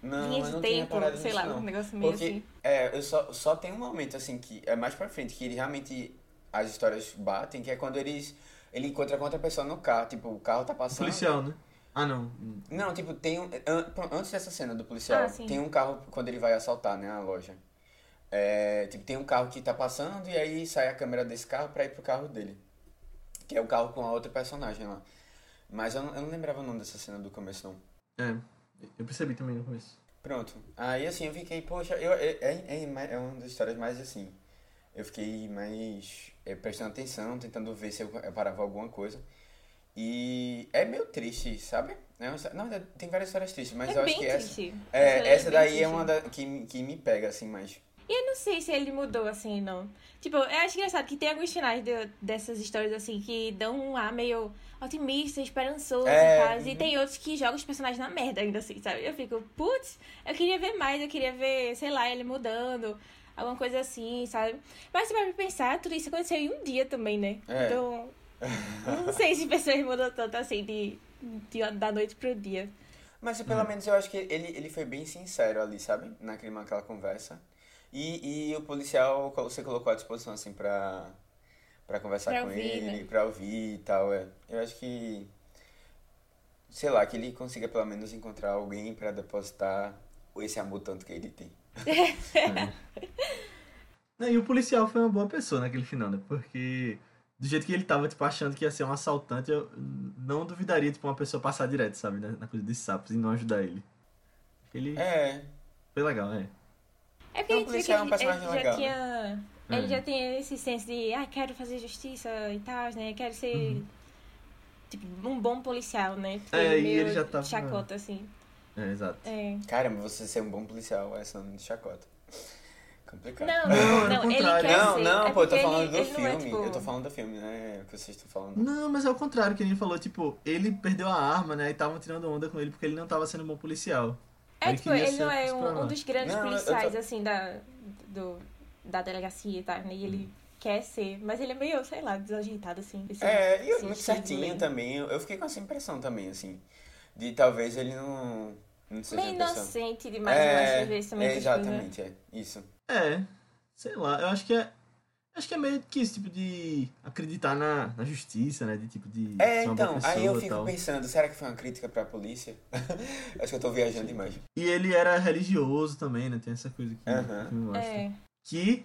Não, linha de não tempo, sei nisso, lá, não. um negócio meio Porque, assim. é, eu só, só tem um momento, assim, que é mais pra frente, que ele realmente. As histórias batem, que é quando eles. Ele encontra com outra pessoa no carro. Tipo, o carro tá passando. Policial, né? Ah, não. Não, tipo, tem um. an- Antes dessa cena do policial, Ah, tem um carro quando ele vai assaltar, né, a loja. É, tipo, tem um carro que tá passando e aí sai a câmera desse carro pra ir pro carro dele. Que é o carro com a outra personagem lá. Mas eu não, eu não lembrava o nome dessa cena do começo, não. É. Eu percebi também no começo. Pronto. Aí assim, eu fiquei, poxa, eu, é, é, é, é uma das histórias mais assim. Eu fiquei mais é, prestando atenção, tentando ver se eu parava alguma coisa. E é meio triste, sabe? É uma Não, tem várias histórias tristes, mas é eu acho que essa. triste. É, Essa essa bem daí é triste. uma da, que, me- que me pega, assim, mais. E eu não sei se ele mudou assim, não. Tipo, eu acho engraçado que tem alguns finais de- dessas histórias assim que dão um ar meio otimista, esperançoso É, e tal. E uhum. tem outros que jogam os personagens na merda ainda assim, sabe? Eu fico, putz, eu queria ver mais, eu queria ver, sei lá, ele mudando, alguma coisa assim, sabe? Mas se vai pensar, tudo isso aconteceu em um dia também, né? É. Então, não sei se pessoas mudam tanto assim de, de- da noite pro dia. Mas pelo menos eu acho que ele, ele foi bem sincero ali, sabe? Naquele, naquela conversa. E, e o policial, você colocou à disposição, assim, pra, pra conversar Pra com ouvir, ele, né? pra ouvir e tal. É. Eu acho que. Sei lá, que ele consiga pelo menos encontrar alguém pra depositar esse amor tanto que ele tem. Não, e o policial foi uma boa pessoa naquele final, né? Porque do jeito que ele tava, tipo, achando que ia ser um assaltante, eu não duvidaria, tipo, uma pessoa passar direto, sabe? né? Na coisa dos sapos e não ajudar ele. Ele É, foi legal, é. É porque Não, a gente o vê que policial é um ele, personagem ele já legal, tinha. É. Ele já tem esse senso de, ah, quero fazer justiça e tal, né? Quero ser, Uhum. tipo, um bom policial, né? Porque É, e meio ele já tava- chacota, assim. É, exato. É. caramba, você ser um bom policial é nome de chacota. Complicado. Não, Não, não, ao não, ele quer Não, ser. não, é pô, eu tô porque falando ele, do ele não filme. é, tipo... Eu tô falando do filme, né? O que vocês estão falando. Não, mas é o contrário que ele falou, tipo, ele perdeu a arma, né? E estavam tirando onda com ele porque ele não tava sendo um bom policial. É, Ele tipo, ele não é um, um dos grandes Não, eu- eu policiais, tô- assim, da, do, da delegacia e tal, né? E ele quer ser, mas ele é meio, sei lá, desajeitado, assim. esse- É, e eu- muito certinho também. Eu eu fiquei com essa impressão também, assim. De talvez ele não. Não seja Meio inocente demais, eu acho, às vezes, também. é, coisas, exatamente, é. Isso. É, sei lá, eu acho que é. Acho que é meio que esse tipo de acreditar na, na justiça, né? De tipo de É, ser uma então, pessoa aí eu fico tal. pensando, será que foi uma crítica pra polícia? Acho que eu tô viajando demais. E ele era religioso também, né? Tem essa coisa que, que me mostra. É. Que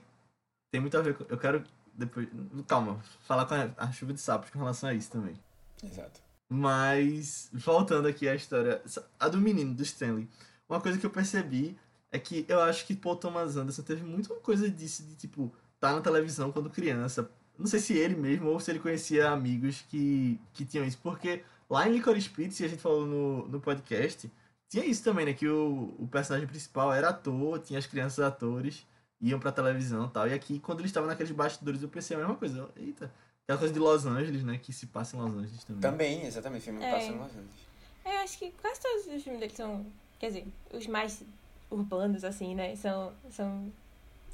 tem muito a ver com. Eu quero depois. Calma, falar com a, a chuva de sapos com relação a isso também. Exato. Mas, voltando aqui à história, a do menino, do Stanley. Uma coisa que eu percebi é que eu acho que Paul Thomas Anderson teve muito uma coisa disso de, tipo, tá na televisão quando criança. Não sei se ele mesmo ou se ele conhecia amigos que, que tinham isso. Porque lá em Licorice Pizza, a gente falou no, no podcast, tinha isso também, né? Que o, o personagem principal era ator, tinha as crianças atores, iam pra televisão e tal. E aqui, quando ele estava naqueles bastidores, eu pensei a mesma coisa. Eita, aquela coisa de Los Angeles, né? Que se passa em Los Angeles também. Também, exatamente, o filme É. passa em Los Angeles. Eu acho que quase todos os filmes dele são. Quer dizer, os mais urbanos, assim, né? São, são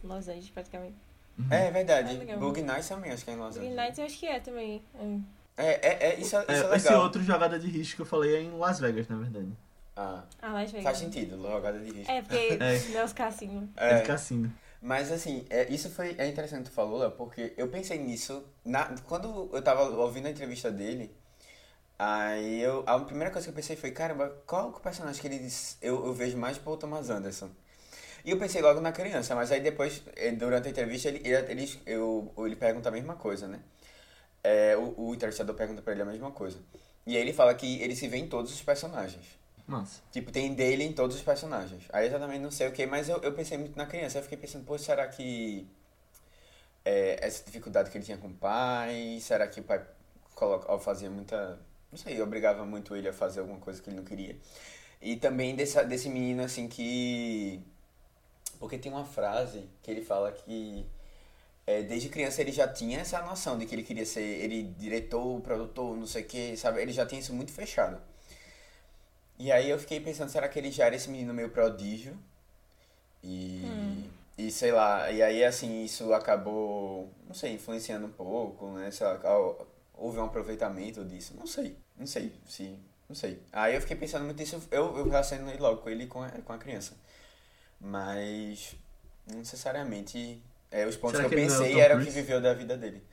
Los Angeles, praticamente. Uhum. É verdade. Ah, legal. Bug Nights também, acho que é em Los Angeles. Knight eu acho que é também. É. É, é, é, isso, é- isso é, É, legal. esse outro jogada de risco que eu falei é em Las Vegas, na verdade. Ah, Ah, Las Vegas. faz sentido, jogada de risco. É, porque É. não é os cassinos. É, É, de cassino. Mas assim, é, isso foi é interessante que tu falou, Léo, porque eu pensei nisso na, quando eu tava ouvindo a entrevista dele. Aí eu, a primeira coisa que eu pensei foi, caramba, qual é o personagem que ele eu, eu vejo mais Paul Thomas Anderson? E eu pensei logo na criança, mas aí depois, eh, durante a entrevista, ele, ele, eu, ele pergunta a mesma coisa, né? É, o, o entrevistador pergunta pra ele a mesma coisa. E aí ele fala que ele se vê em todos os personagens. Massa. Tipo, tem dele em todos os personagens. Aí eu exatamente não sei o que, mas eu, eu pensei muito na criança. Eu fiquei pensando, pô, será que é, essa dificuldade que ele tinha com o pai, será que o pai coloca, fazia muita. Não sei, obrigava muito ele a fazer alguma coisa que ele não queria. E também desse, desse menino assim que. Porque tem uma frase que ele fala que é, desde criança ele já tinha essa noção de que ele queria ser ele diretor, produtor, não sei o que, sabe? Ele já tinha isso muito fechado. E aí eu fiquei pensando, será que ele já era esse menino meio prodígio? E, e sei lá, e aí assim, isso acabou, não sei, influenciando um pouco, né? Lá, houve um aproveitamento disso, não sei, não sei, se, não sei. Aí eu fiquei pensando muito nisso, eu, eu relacionei logo com ele com a, com a criança. Mas, não necessariamente, é, os pontos Será que eu é pensei Tom eram o que Cruise? viveu da vida dele.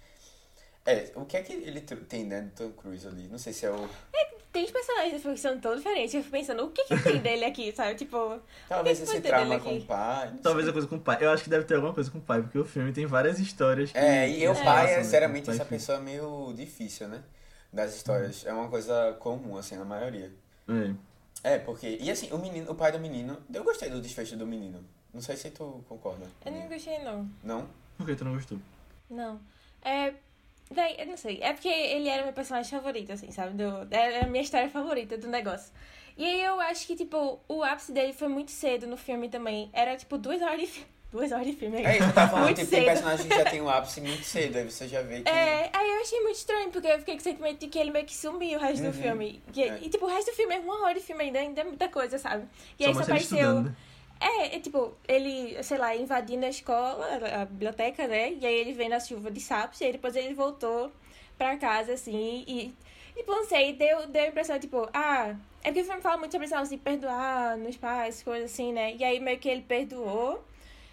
É, o que é que ele tem, né, do Tom Cruise ali? Não sei se é o... Tem os personagens da que são todos diferentes. Eu fico pensando, o que que tem dele aqui, sabe? Tipo, Talvez que esse trauma com o pai. Talvez sei. a coisa com o pai. Eu acho que deve ter alguma coisa com o pai, porque o filme tem várias histórias. Que, É, e o pai é sinceramente pai essa filho. pessoa meio difícil, né? Das histórias. É uma coisa comum, assim, na maioria. É. É, porque. E assim, o menino, o pai do menino. Eu gostei do desfecho do menino. Não sei se tu concorda. eu não gostei, não. Não? Por que tu não gostou? Não. É. Daí, eu não sei. É porque ele era meu personagem favorito, assim, sabe? Do, era a minha história favorita do negócio. E aí eu acho que, tipo, o ápice dele foi muito cedo no filme também. Era, tipo, duas horas de filme. Duas horas de filme. É isso que eu tava falando. Muito tipo, tem cedo. personagem que já tem o ápice muito cedo. Aí você já vê que. É, aí eu achei muito estranho, porque eu fiquei com o sentimento de que ele meio que sumiu o resto Uhum. do filme. Que- É. E, tipo, o resto do filme é uma hora de filme ainda, ainda é muita coisa, sabe? E Só aí só apareceu. estudando. né? É, é tipo, ele, sei lá, invadindo a escola, a biblioteca, né? E aí ele veio na chuva de sapos, e aí depois ele voltou pra casa, assim, e, tipo, não sei, deu, deu a impressão, tipo, ah, é porque o filme fala muito sobre negócio de perdoar nos pais, coisas assim, né? E aí meio que ele perdoou,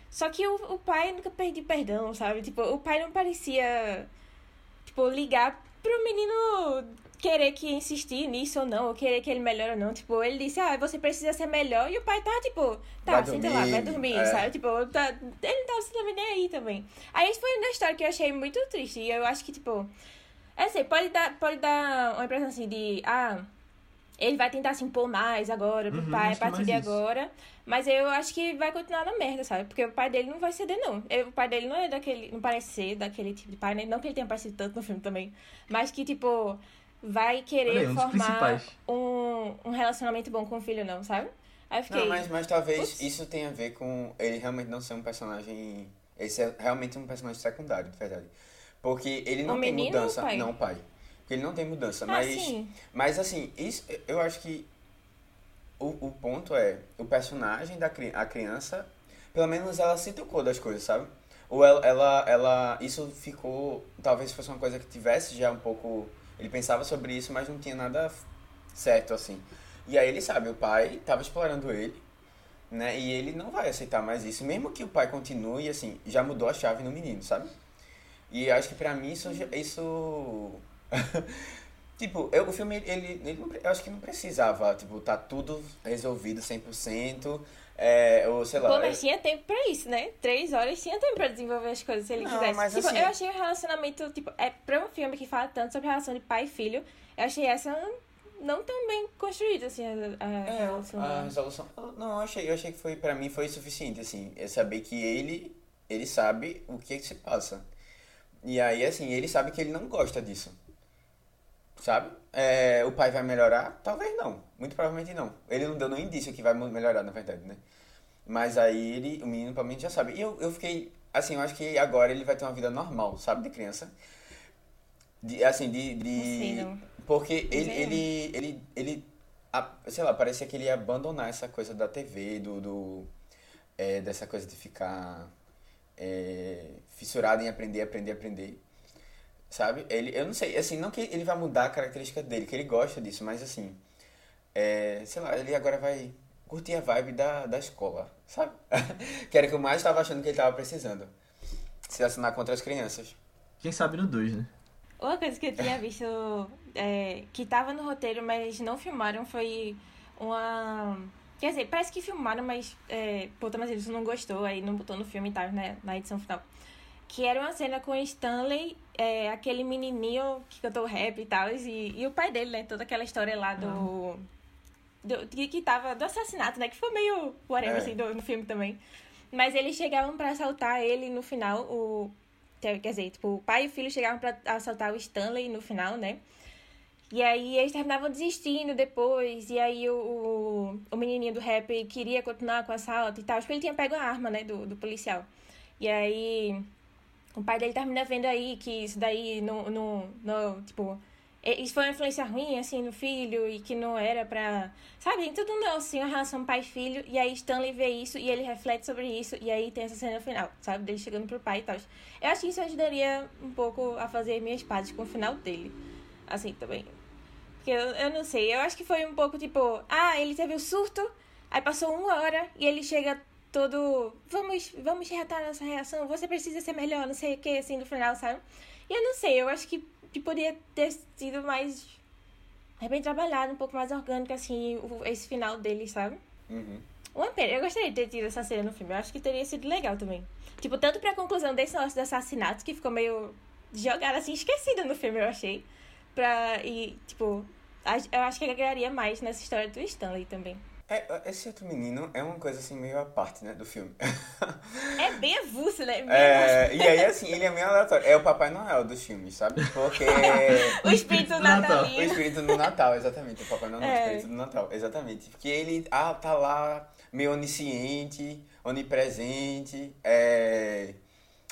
só que o, o pai nunca pediu perdão, sabe? Tipo, o pai não parecia, tipo, ligar pro menino querer que insistir nisso ou não, ou querer que ele melhore ou não. Tipo, ele disse, ah, você precisa ser melhor. E o pai tá, tipo, tá, Vai senta lá, dormir, vai dormir, é. sabe? Tipo, tá, ele não tava simplesmente nem aí também. Aí isso foi uma história que eu achei muito triste. E eu acho que, tipo, é assim, pode dar, pode dar uma impressão assim de, ah, ele vai tentar se impor mais agora pro Uhum, pai a é partir de isso. agora. Mas eu acho que vai continuar na merda, sabe? Porque o pai dele não vai ceder, não. Eu- o pai dele não é daquele. Não parece ser daquele tipo de pai, né? Não que ele tenha parecido tanto no filme também. Mas que, tipo, vai querer aí, um formar um, um relacionamento bom com o filho, não, sabe? Aí eu fiquei. Não, mas, mas talvez Putz. isso tenha a ver com ele realmente não ser um personagem. Esse é realmente um personagem secundário, de verdade. Porque ele não O tem menino ou o mudança. pai? Não, o pai. Porque ele não tem mudança. Ah, mas. sim. Mas assim, isso, eu acho que o, o ponto é, o personagem da a criança, pelo menos ela se tocou das coisas, sabe? Ou ela, ela, ela, isso ficou, talvez fosse uma coisa que tivesse já um pouco, ele pensava sobre isso, mas não tinha nada certo assim. E aí ele sabe, o pai tava explorando ele, né? E ele não vai aceitar mais isso, mesmo que o pai continue, assim, já mudou a chave no menino, sabe? E acho que pra mim isso, isso Tipo, eu, o filme, ele, ele não, eu acho que não precisava, tipo, tá tudo resolvido 100%, é, ou sei lá... Pô, é- mas tinha tempo pra isso, né? Três horas tinha tempo pra desenvolver as coisas se ele Não, quisesse. mas tipo, assim- eu achei o relacionamento, tipo, é pra um filme que fala tanto sobre a relação de pai e filho, eu achei essa não tão bem construída, assim, a, a É, relação. a resolução... Não, eu achei, eu achei que foi, pra mim, foi suficiente, assim, é saber que ele, ele sabe o que que se passa. E aí, assim, ele sabe que ele não gosta disso. Sabe? É, o pai vai melhorar? Talvez não. Muito provavelmente não. Ele não deu nenhum indício que vai melhorar, na verdade, né? Mas aí ele, o menino provavelmente já sabe. E eu, eu fiquei, assim, eu acho que agora ele vai ter uma vida normal, sabe? De criança. De, assim, de. de. Porque ele, sei ele, ele, ele, sei lá, parecia que ele ia abandonar essa coisa da TV, do, do é, dessa coisa de ficar é, fissurado em aprender, aprender, aprender. Sabe? Ele, eu não sei, assim, não que ele vai mudar a característica dele, que ele gosta disso, mas assim, é, sei lá, ele agora vai curtir a vibe da, da escola, sabe? que era o que eu mais estava achando que ele estava precisando. Se assinar contra as crianças. Quem sabe no 2, né? Uma coisa que eu tinha visto é, que tava no roteiro, mas não filmaram, foi uma. Quer dizer, parece que filmaram, mas é, pô, Thomas Edison não gostou, aí não botou no filme e tal, né, na edição final. Que era uma cena com o Stanley, é, aquele menininho que cantou rap e tal, e, e o pai dele, né? Toda aquela história lá do. do que, que tava. do assassinato, né? Que foi meio whatever, É. assim, do, no filme também. Mas eles chegavam pra assaltar ele no final, o. Quer dizer, tipo, o pai e o filho chegavam pra assaltar o Stanley no final, né? E aí eles terminavam desistindo depois. E aí o, o, o menininho do rap queria continuar com o assalto e tal. Acho que ele tinha pego a arma, né, do, do policial. E aí o pai dele termina vendo aí que isso daí não, não, não tipo... Isso foi uma influência ruim, assim, no filho e que não era pra... Sabe, tudo não, assim, uma relação pai-filho. E aí Stanley vê isso e ele reflete sobre isso. E aí tem essa cena final, sabe? Dele chegando pro pai e tal. Eu acho que isso ajudaria um pouco a fazer minhas pazes com o final dele. Assim, também. Porque eu, eu não sei, eu acho que foi um pouco tipo, ah, ele teve o surto, aí passou uma hora e ele chega todo, vamos, vamos reatar nossa reação, você precisa ser melhor, não sei o que, assim, no final, sabe? E eu não sei, eu acho que, que poderia ter sido mais, é bem trabalhado, um pouco mais orgânico, assim, esse final dele, sabe? Uhum. Uma pena, eu gostaria de ter tido essa cena no filme, eu acho que teria sido legal também. Tipo, tanto pra conclusão desse negócio do assassinato, que ficou meio jogado assim, esquecido no filme, eu achei. Pra, e, tipo, eu acho que agregaria mais nessa história do Stanley também. É, esse outro menino é uma coisa assim meio à parte, né, do filme. É bem avulso, né? Bem É, e aí, assim, ele é meio aleatório. É o Papai Noel dos filmes, sabe? Porque. O espírito Natal. O espírito do Natal, exatamente. O Papai Noel, não, o É. espírito do Natal, exatamente. Porque ele ah, tá lá, meio onisciente, onipresente, é,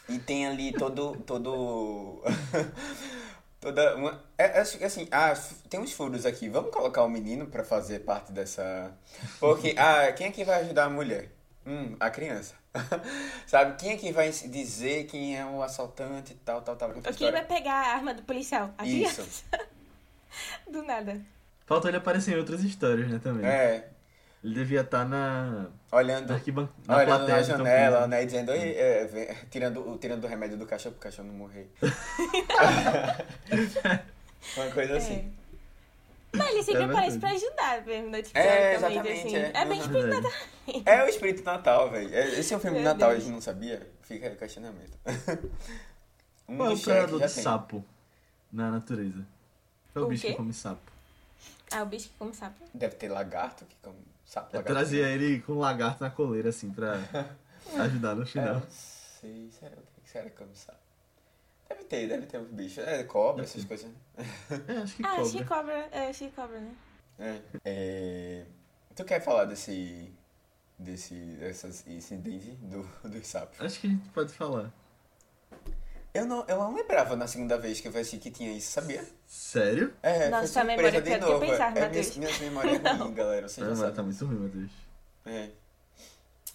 e tem ali todo. todo toda uma. É, acho que assim, ah, tem uns furos aqui. Vamos colocar o menino pra fazer parte dessa. Porque, ah, quem é que vai ajudar a mulher? Hum, a criança. Sabe? Quem é que vai dizer quem é o assaltante e tal, tal, tal. Quem vai pegar a arma do policial? A Isso. criança. Do nada. Faltou ele aparecer em outras histórias, né, também. É, Ele devia estar na, olhando. na, arquiban... na Olhando plateia na de janela, Cruise. né? E dizendo, "Oi, é, vem- tirando, o- tirando o remédio do cachorro pro cachorro não morrer. Uma coisa assim. É. Mas ele sempre É aparece pra ajudar mesmo, né? Tipo, É, exatamente, assim. é. É bem Uhum. espírito Verdade. É o espírito Natal, velho. É- Esse é um filme de Meu Natal, a Deus. gente não sabia? Fica aí o questionamento. um Qual é o predador de tem. sapo na natureza? Qual é o O bicho quê? que come sapo? Ah, o bicho que come sapo. Deve ter lagarto que come sapo Eu lagarto. trazia ele com um lagarto na coleira, assim, pra ajudar no É, final. não sei, será o que será que come sapo? Deve ter, deve ter um bicho. É, cobra, Deve essas ter. coisas. É, acho que Ah, cobra. acho que cobra. É, acho que cobra, né? É. É, Tu quer falar desse. desse. dessas incidentes do, dos sapos? Acho que a gente pode falar. Eu não, eu não lembrava na segunda vez que eu assisti que tinha isso, sabia? Sério? É, Nossa, foi memória de que novo. pensava, é, minha, minha memória é ruim, galera. Você A já memória sabe. tá muito ruim, Matheus. É.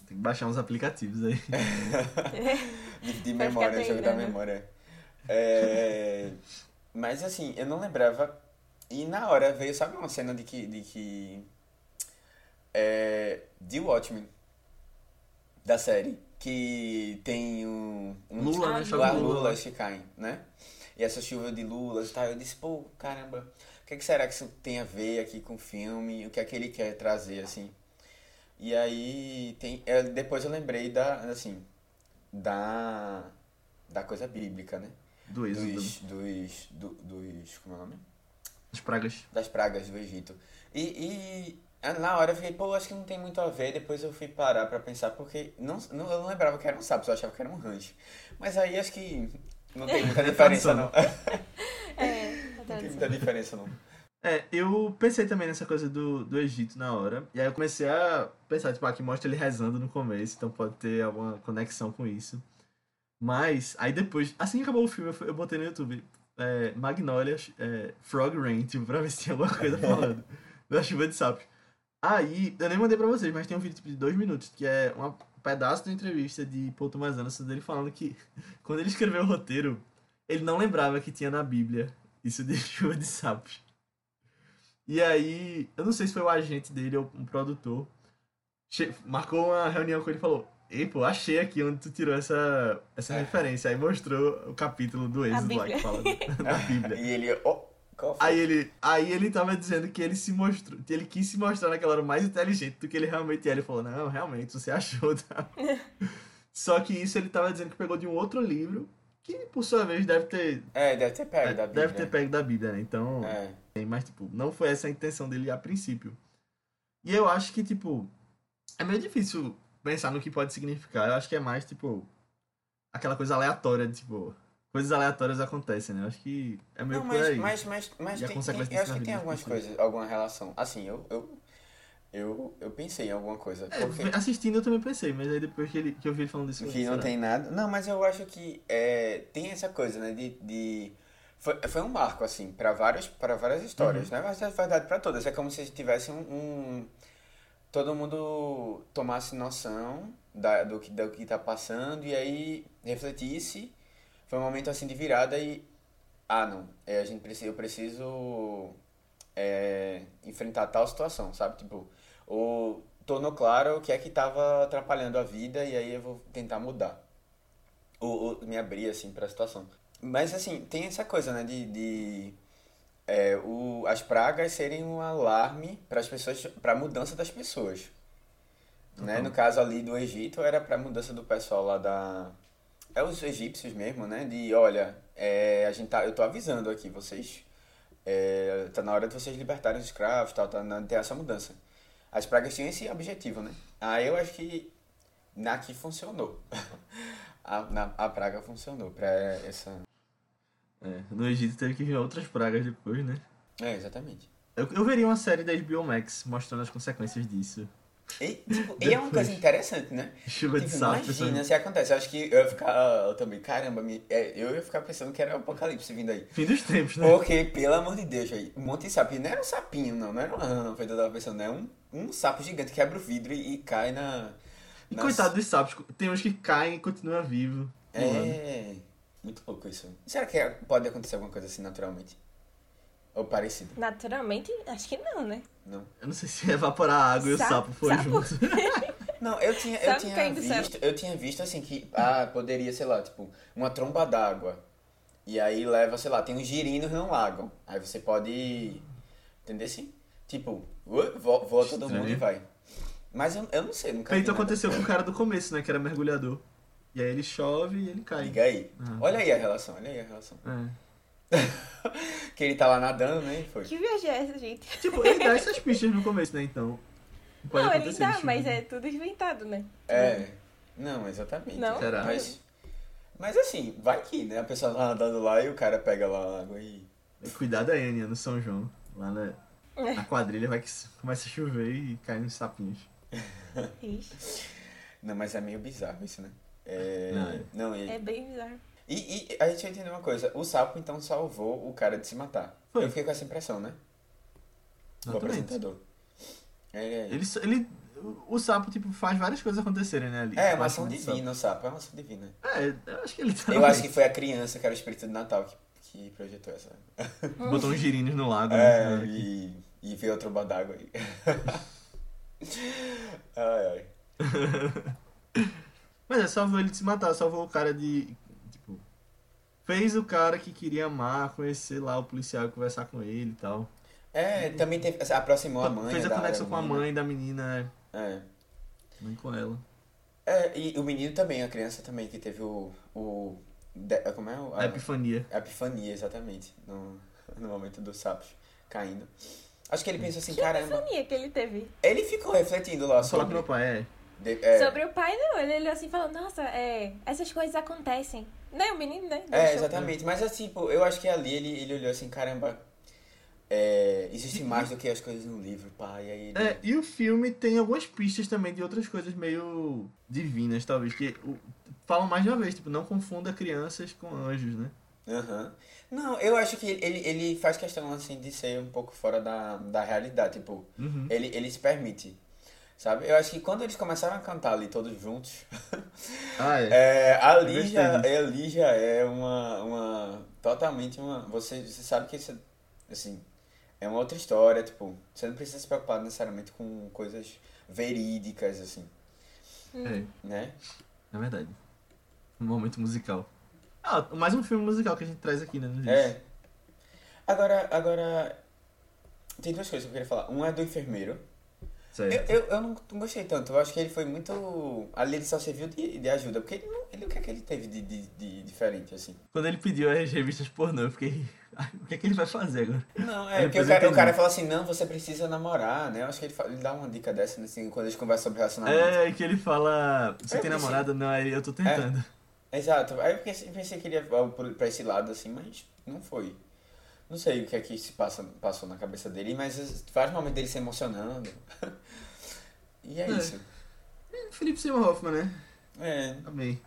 Tem que baixar uns aplicativos aí. De, de memória, jogo da memória. É, mas assim, eu não lembrava. E na hora veio, sabe uma cena de que. De que é, de Watchmen. Da série. Que tem um. um Lula, né? Lula. lulas que caem, né? E essa chuva de lulas e tal. Eu disse, pô, caramba, o que, que será que isso tem a ver aqui com o filme? O que é que ele quer trazer, assim? E aí tem. é, depois eu lembrei da. assim. Da. Da coisa bíblica, né? Do êxodo. Dos. Dos. do- dos como é o nome? As pragas. das pragas do Egito. E, e na hora eu fiquei, pô, acho que não tem muito a ver. Depois eu fui parar pra pensar, porque não, não, eu não lembrava que era um sapo, eu achava que era um rancho. Mas aí acho que Não tem muita diferença, não. É, a Não tem muita diferença, não. É, eu pensei também nessa coisa do, do Egito na hora. E aí eu comecei a pensar, tipo, aqui mostra ele rezando no começo, então pode ter alguma conexão com isso. Mas, aí depois, assim que acabou o filme, eu, eu botei no YouTube é, Magnolia é, Frog Rain, tipo, pra ver se tinha alguma coisa falando da chuva de sapos. Aí, eu nem mandei pra vocês, mas tem um vídeo tipo, de dois minutos, que é um pedaço da entrevista de Paul Thomas Anderson dele falando que quando ele escreveu o roteiro, ele não lembrava que tinha na Bíblia isso de chuva de sapos. E aí, eu não sei se foi o agente dele ou um produtor, marcou uma reunião com ele e falou: Ei, pô, achei aqui onde tu tirou essa, essa referência. Aí mostrou o capítulo do Êxodo lá que fala da Bíblia. E ele, foi? Aí ele, aí ele tava dizendo que ele se mostrou, que ele quis se mostrar naquela hora mais inteligente do que ele realmente era. Ele falou, não, realmente, você achou, tá? Só que isso ele tava dizendo que pegou de um outro livro, que por sua vez deve ter. É, deve ter pego da Bíblia. deve ter pego da Bíblia, né? Então. É. Mas, tipo, não foi essa a intenção dele a princípio. E eu acho que, tipo, é meio difícil pensar no que pode significar. Eu acho que é mais, tipo, aquela coisa aleatória, de, tipo, coisas aleatórias acontecem, né? Eu acho que é meio Não, por mas, aí. mas, mas, mas E tem, tem- eu disso acho que tem algumas coisas, alguma relação. Assim, eu, eu, eu, eu pensei em alguma coisa. É, Porque assistindo eu também pensei, mas aí depois que, ele, que eu vi ele falando isso, eu que não será? tem nada. Não, mas eu acho que é, tem essa coisa, né? De. de foi, foi um marco, assim, para várias, várias histórias, Uhum. né? Mas é verdade para todas. É como se tivesse um, um- Todo mundo tomasse noção da, do, que, do que tá passando e aí refletisse. Foi um momento assim de virada e. Ah, não. É, a gente precisa, eu preciso é, enfrentar tal situação, sabe? Tipo, ou tornou claro o que é que estava atrapalhando a vida e aí eu vou tentar mudar. Ou, ou me abrir, assim, para a situação. Mas, assim, tem essa coisa, né, de... de é, o, as pragas serem um alarme para as pessoas, para a mudança das pessoas. Né? Total. No caso ali do Egito, era para a mudança do pessoal lá da... É os egípcios mesmo, né? De, olha, é, a gente tá, eu tô avisando aqui, vocês... É, tá na hora de vocês libertarem os escravos, tal, tá na, ter essa mudança. As pragas tinham esse objetivo, né? Aí eu acho que aqui funcionou. a, na, a praga funcionou pra essa... É, no Egito teve que vir outras pragas depois, né? É, exatamente. Eu, eu veria uma série da HBO Max mostrando as consequências disso. E, tipo, e é uma coisa interessante, né? Chuva de Tipo, sapo. imagina pessoas- se acontece. Eu acho que eu ia ficar eu também, caramba, me, é, eu ia ficar pensando que era o apocalipse vindo aí. Fim dos tempos, né? Porque, pelo amor de Deus, aí, um monte de sapo. E não era um sapinho, não, não era uma rã, não, foi eu tava pensando, é um, um sapo gigante que quebra o vidro e, e cai na. E na- coitado dos sapos, tem uns que caem e continuam vivos. É. Muito louco isso. Será que é- pode acontecer alguma coisa assim naturalmente? Ou parecido? Naturalmente, acho que não, né? Não. Eu não sei se evaporar a água e o Sapo- foi sapo? junto. Não, eu tinha, eu tinha visto, eu tinha visto assim que ah, poderia, sei lá, tipo, uma tromba d'água. E aí leva, sei lá, tem uns girinos no lago. Aí você pode entender assim? Tipo, voa todo mundo e vai. Mas eu, eu não sei, nunca nada. aconteceu com o cara do começo, né? Que era mergulhador. E aí ele chove e ele cai. Liga aí. Ah. Olha aí a relação, olha aí a relação. É. que ele tá lá nadando, né? Foi. Que viagem é essa, gente? Tipo, ele dá essas pistas no começo, né? Então. Pode não, ele dá, mas é tudo inventado, né? É. Não, exatamente. Não? Será? Mas, mas assim, vai que, né? A pessoa tá nadando lá e o cara pega lá a água e. Cuidado aí, Aninha, no São João. Lá na, É. na quadrilha vai que começa a chover e cai uns sapinhos. Ixi, Não, mas é meio bizarro isso, né? É... Não, é. Não, e, é bem bizarro. E, e a gente vai entender uma coisa. O sapo, então, salvou o cara de se matar. Foi. Eu fiquei com essa impressão, né? O Exatamente. apresentador. É, Ele, ele, o sapo, tipo, faz várias coisas acontecerem, né? Ali. é uma ação do divina, o sapo. É uma ação divina. É, eu acho que ele tá. Eu acho que foi a criança, que era o espírito de Natal, que, que projetou essa. Botou uns girinhos no lago. É, né? e, e veio outro d'água aí. ai, ai. Mas é, salvou ele de se matar, salvou o cara de. Fez o cara que queria amar, conhecer lá o policial, conversar com ele e tal. É, também teve, aproximou a mãe. Fez a da- conexão da com a mãe da menina, É. é. Mãe com ela. É, e o menino também, a criança também, que teve o. o de- como é? o- A epifania. a epifania, exatamente. No, no momento dos sapos caindo. Acho que ele pensou assim, Que caramba. epifania que ele teve. Ele ficou refletindo lá com sobre. meu pai, é. de- é, Sobre o pai, não. Ele olhou assim e falou, nossa, é, essas coisas acontecem. Né, o menino, né? É, Deixou. exatamente. Mas assim, tipo, eu acho que ali ele, ele olhou assim, caramba, é, existe mais do que as coisas no livro, pá. E aí ele... É, e o filme tem algumas pistas também de outras coisas meio divinas, talvez, que o- falam mais de uma vez, tipo, não confunda crianças com anjos, né? Aham. Não, eu acho que ele, ele faz questão, assim, de ser um pouco fora da, da realidade, tipo, Uhum. ele, ele se permite, sabe? Eu acho que quando eles começaram a cantar ali todos juntos, Ah, é. é, ali, já, ali já é uma, uma, totalmente uma, você, você sabe que isso, assim, é uma outra história, tipo, você não precisa se preocupar necessariamente com coisas verídicas, assim, É, né? é verdade. Um momento musical. Ah, mais um filme musical que a gente traz aqui, né? no disco. É. Agora, agora, tem duas coisas que eu queria falar. Um é do enfermeiro. Certo. Eu, eu, eu não, não gostei tanto. Eu acho que ele foi muito. Ali ele só serviu de, de ajuda. Porque ele, não, ele, o que é que ele teve de, de, de diferente, assim? Quando ele pediu as revistas pornô, eu fiquei. O que é que ele vai fazer agora? Não, Aí é porque o cara, o cara fala assim: não, você precisa namorar, né? Eu acho que ele, fa- ele dá uma dica dessa, né, assim, quando eles conversam sobre relacionamento. É, que ele fala. Você Eu tem pensei- namorada? Não, aí eu tô tentando. Exato. Aí eu pensei, pensei que ele ia pra esse lado, assim, mas não foi. Não sei o que é que se passa, passou na cabeça dele, mas vários momentos dele se emocionando. e é, É. isso. Felipe Seymour Hoffman, né? É. Amei.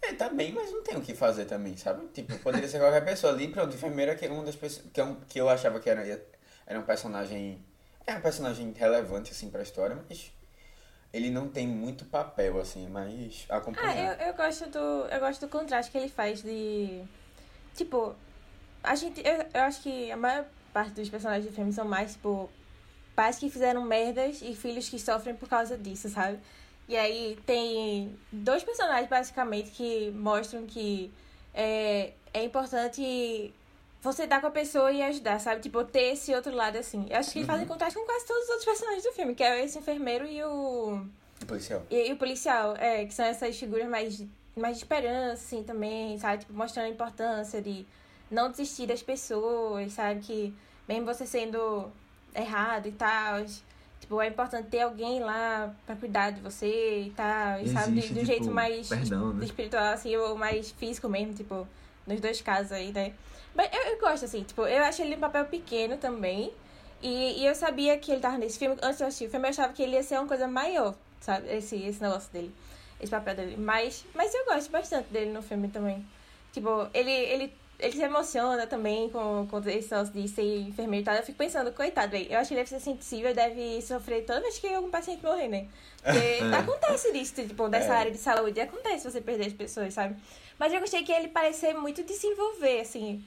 É, tá bem, mas não tem o que fazer também, sabe? Tipo, poderia ser qualquer pessoa ali, pronto, enfermeira que é uma das pessoas que, é um, que eu achava que era, era um personagem. É um personagem relevante, assim, pra história, mas ele não tem muito papel, assim, mas Ah, acompanhar. eu, eu gosto do. Eu gosto do contraste que ele faz de. Tipo, a gente. Eu, eu acho que a maior parte dos personagens do filme são mais, tipo, pais que fizeram merdas e filhos que sofrem por causa disso, sabe? E aí tem dois personagens, basicamente, que mostram que é, é importante você dar com a pessoa e ajudar, sabe? Tipo, ter esse outro lado assim. Eu acho que eles fazem contraste com quase todos os outros personagens do filme, que é esse enfermeiro e o. Policial. E, e o policial, é, que são essas figuras mais, mais de esperança, assim, também, sabe? Tipo, mostrando a importância de não desistir das pessoas, sabe? Que mesmo você sendo errado e tal, tipo, é importante ter alguém lá pra cuidar de você e tal, e sabe? De, de um tipo, jeito mais perdão, né? espiritual, assim, ou mais físico mesmo, tipo, nos dois casos aí, né? Mas eu, eu gosto, assim, tipo, eu acho ele um papel pequeno também. E, e eu sabia que ele tava nesse filme, antes de eu assistir o filme, eu achava que ele ia ser uma coisa maior, sabe? Esse, esse negócio dele, esse papel dele. Mas, mas eu gosto bastante dele no filme também. Tipo, ele, ele, ele se emociona também com, com esse de ser enfermeiro e tal. Eu fico pensando, coitado, velho. Eu acho que ele deve ser sensível, deve sofrer toda vez que algum paciente morrer, né? Porque acontece isso, tipo, dessa É. área de saúde. Acontece você perder as pessoas, sabe? Mas eu gostei que ele parecer muito de se envolver, assim,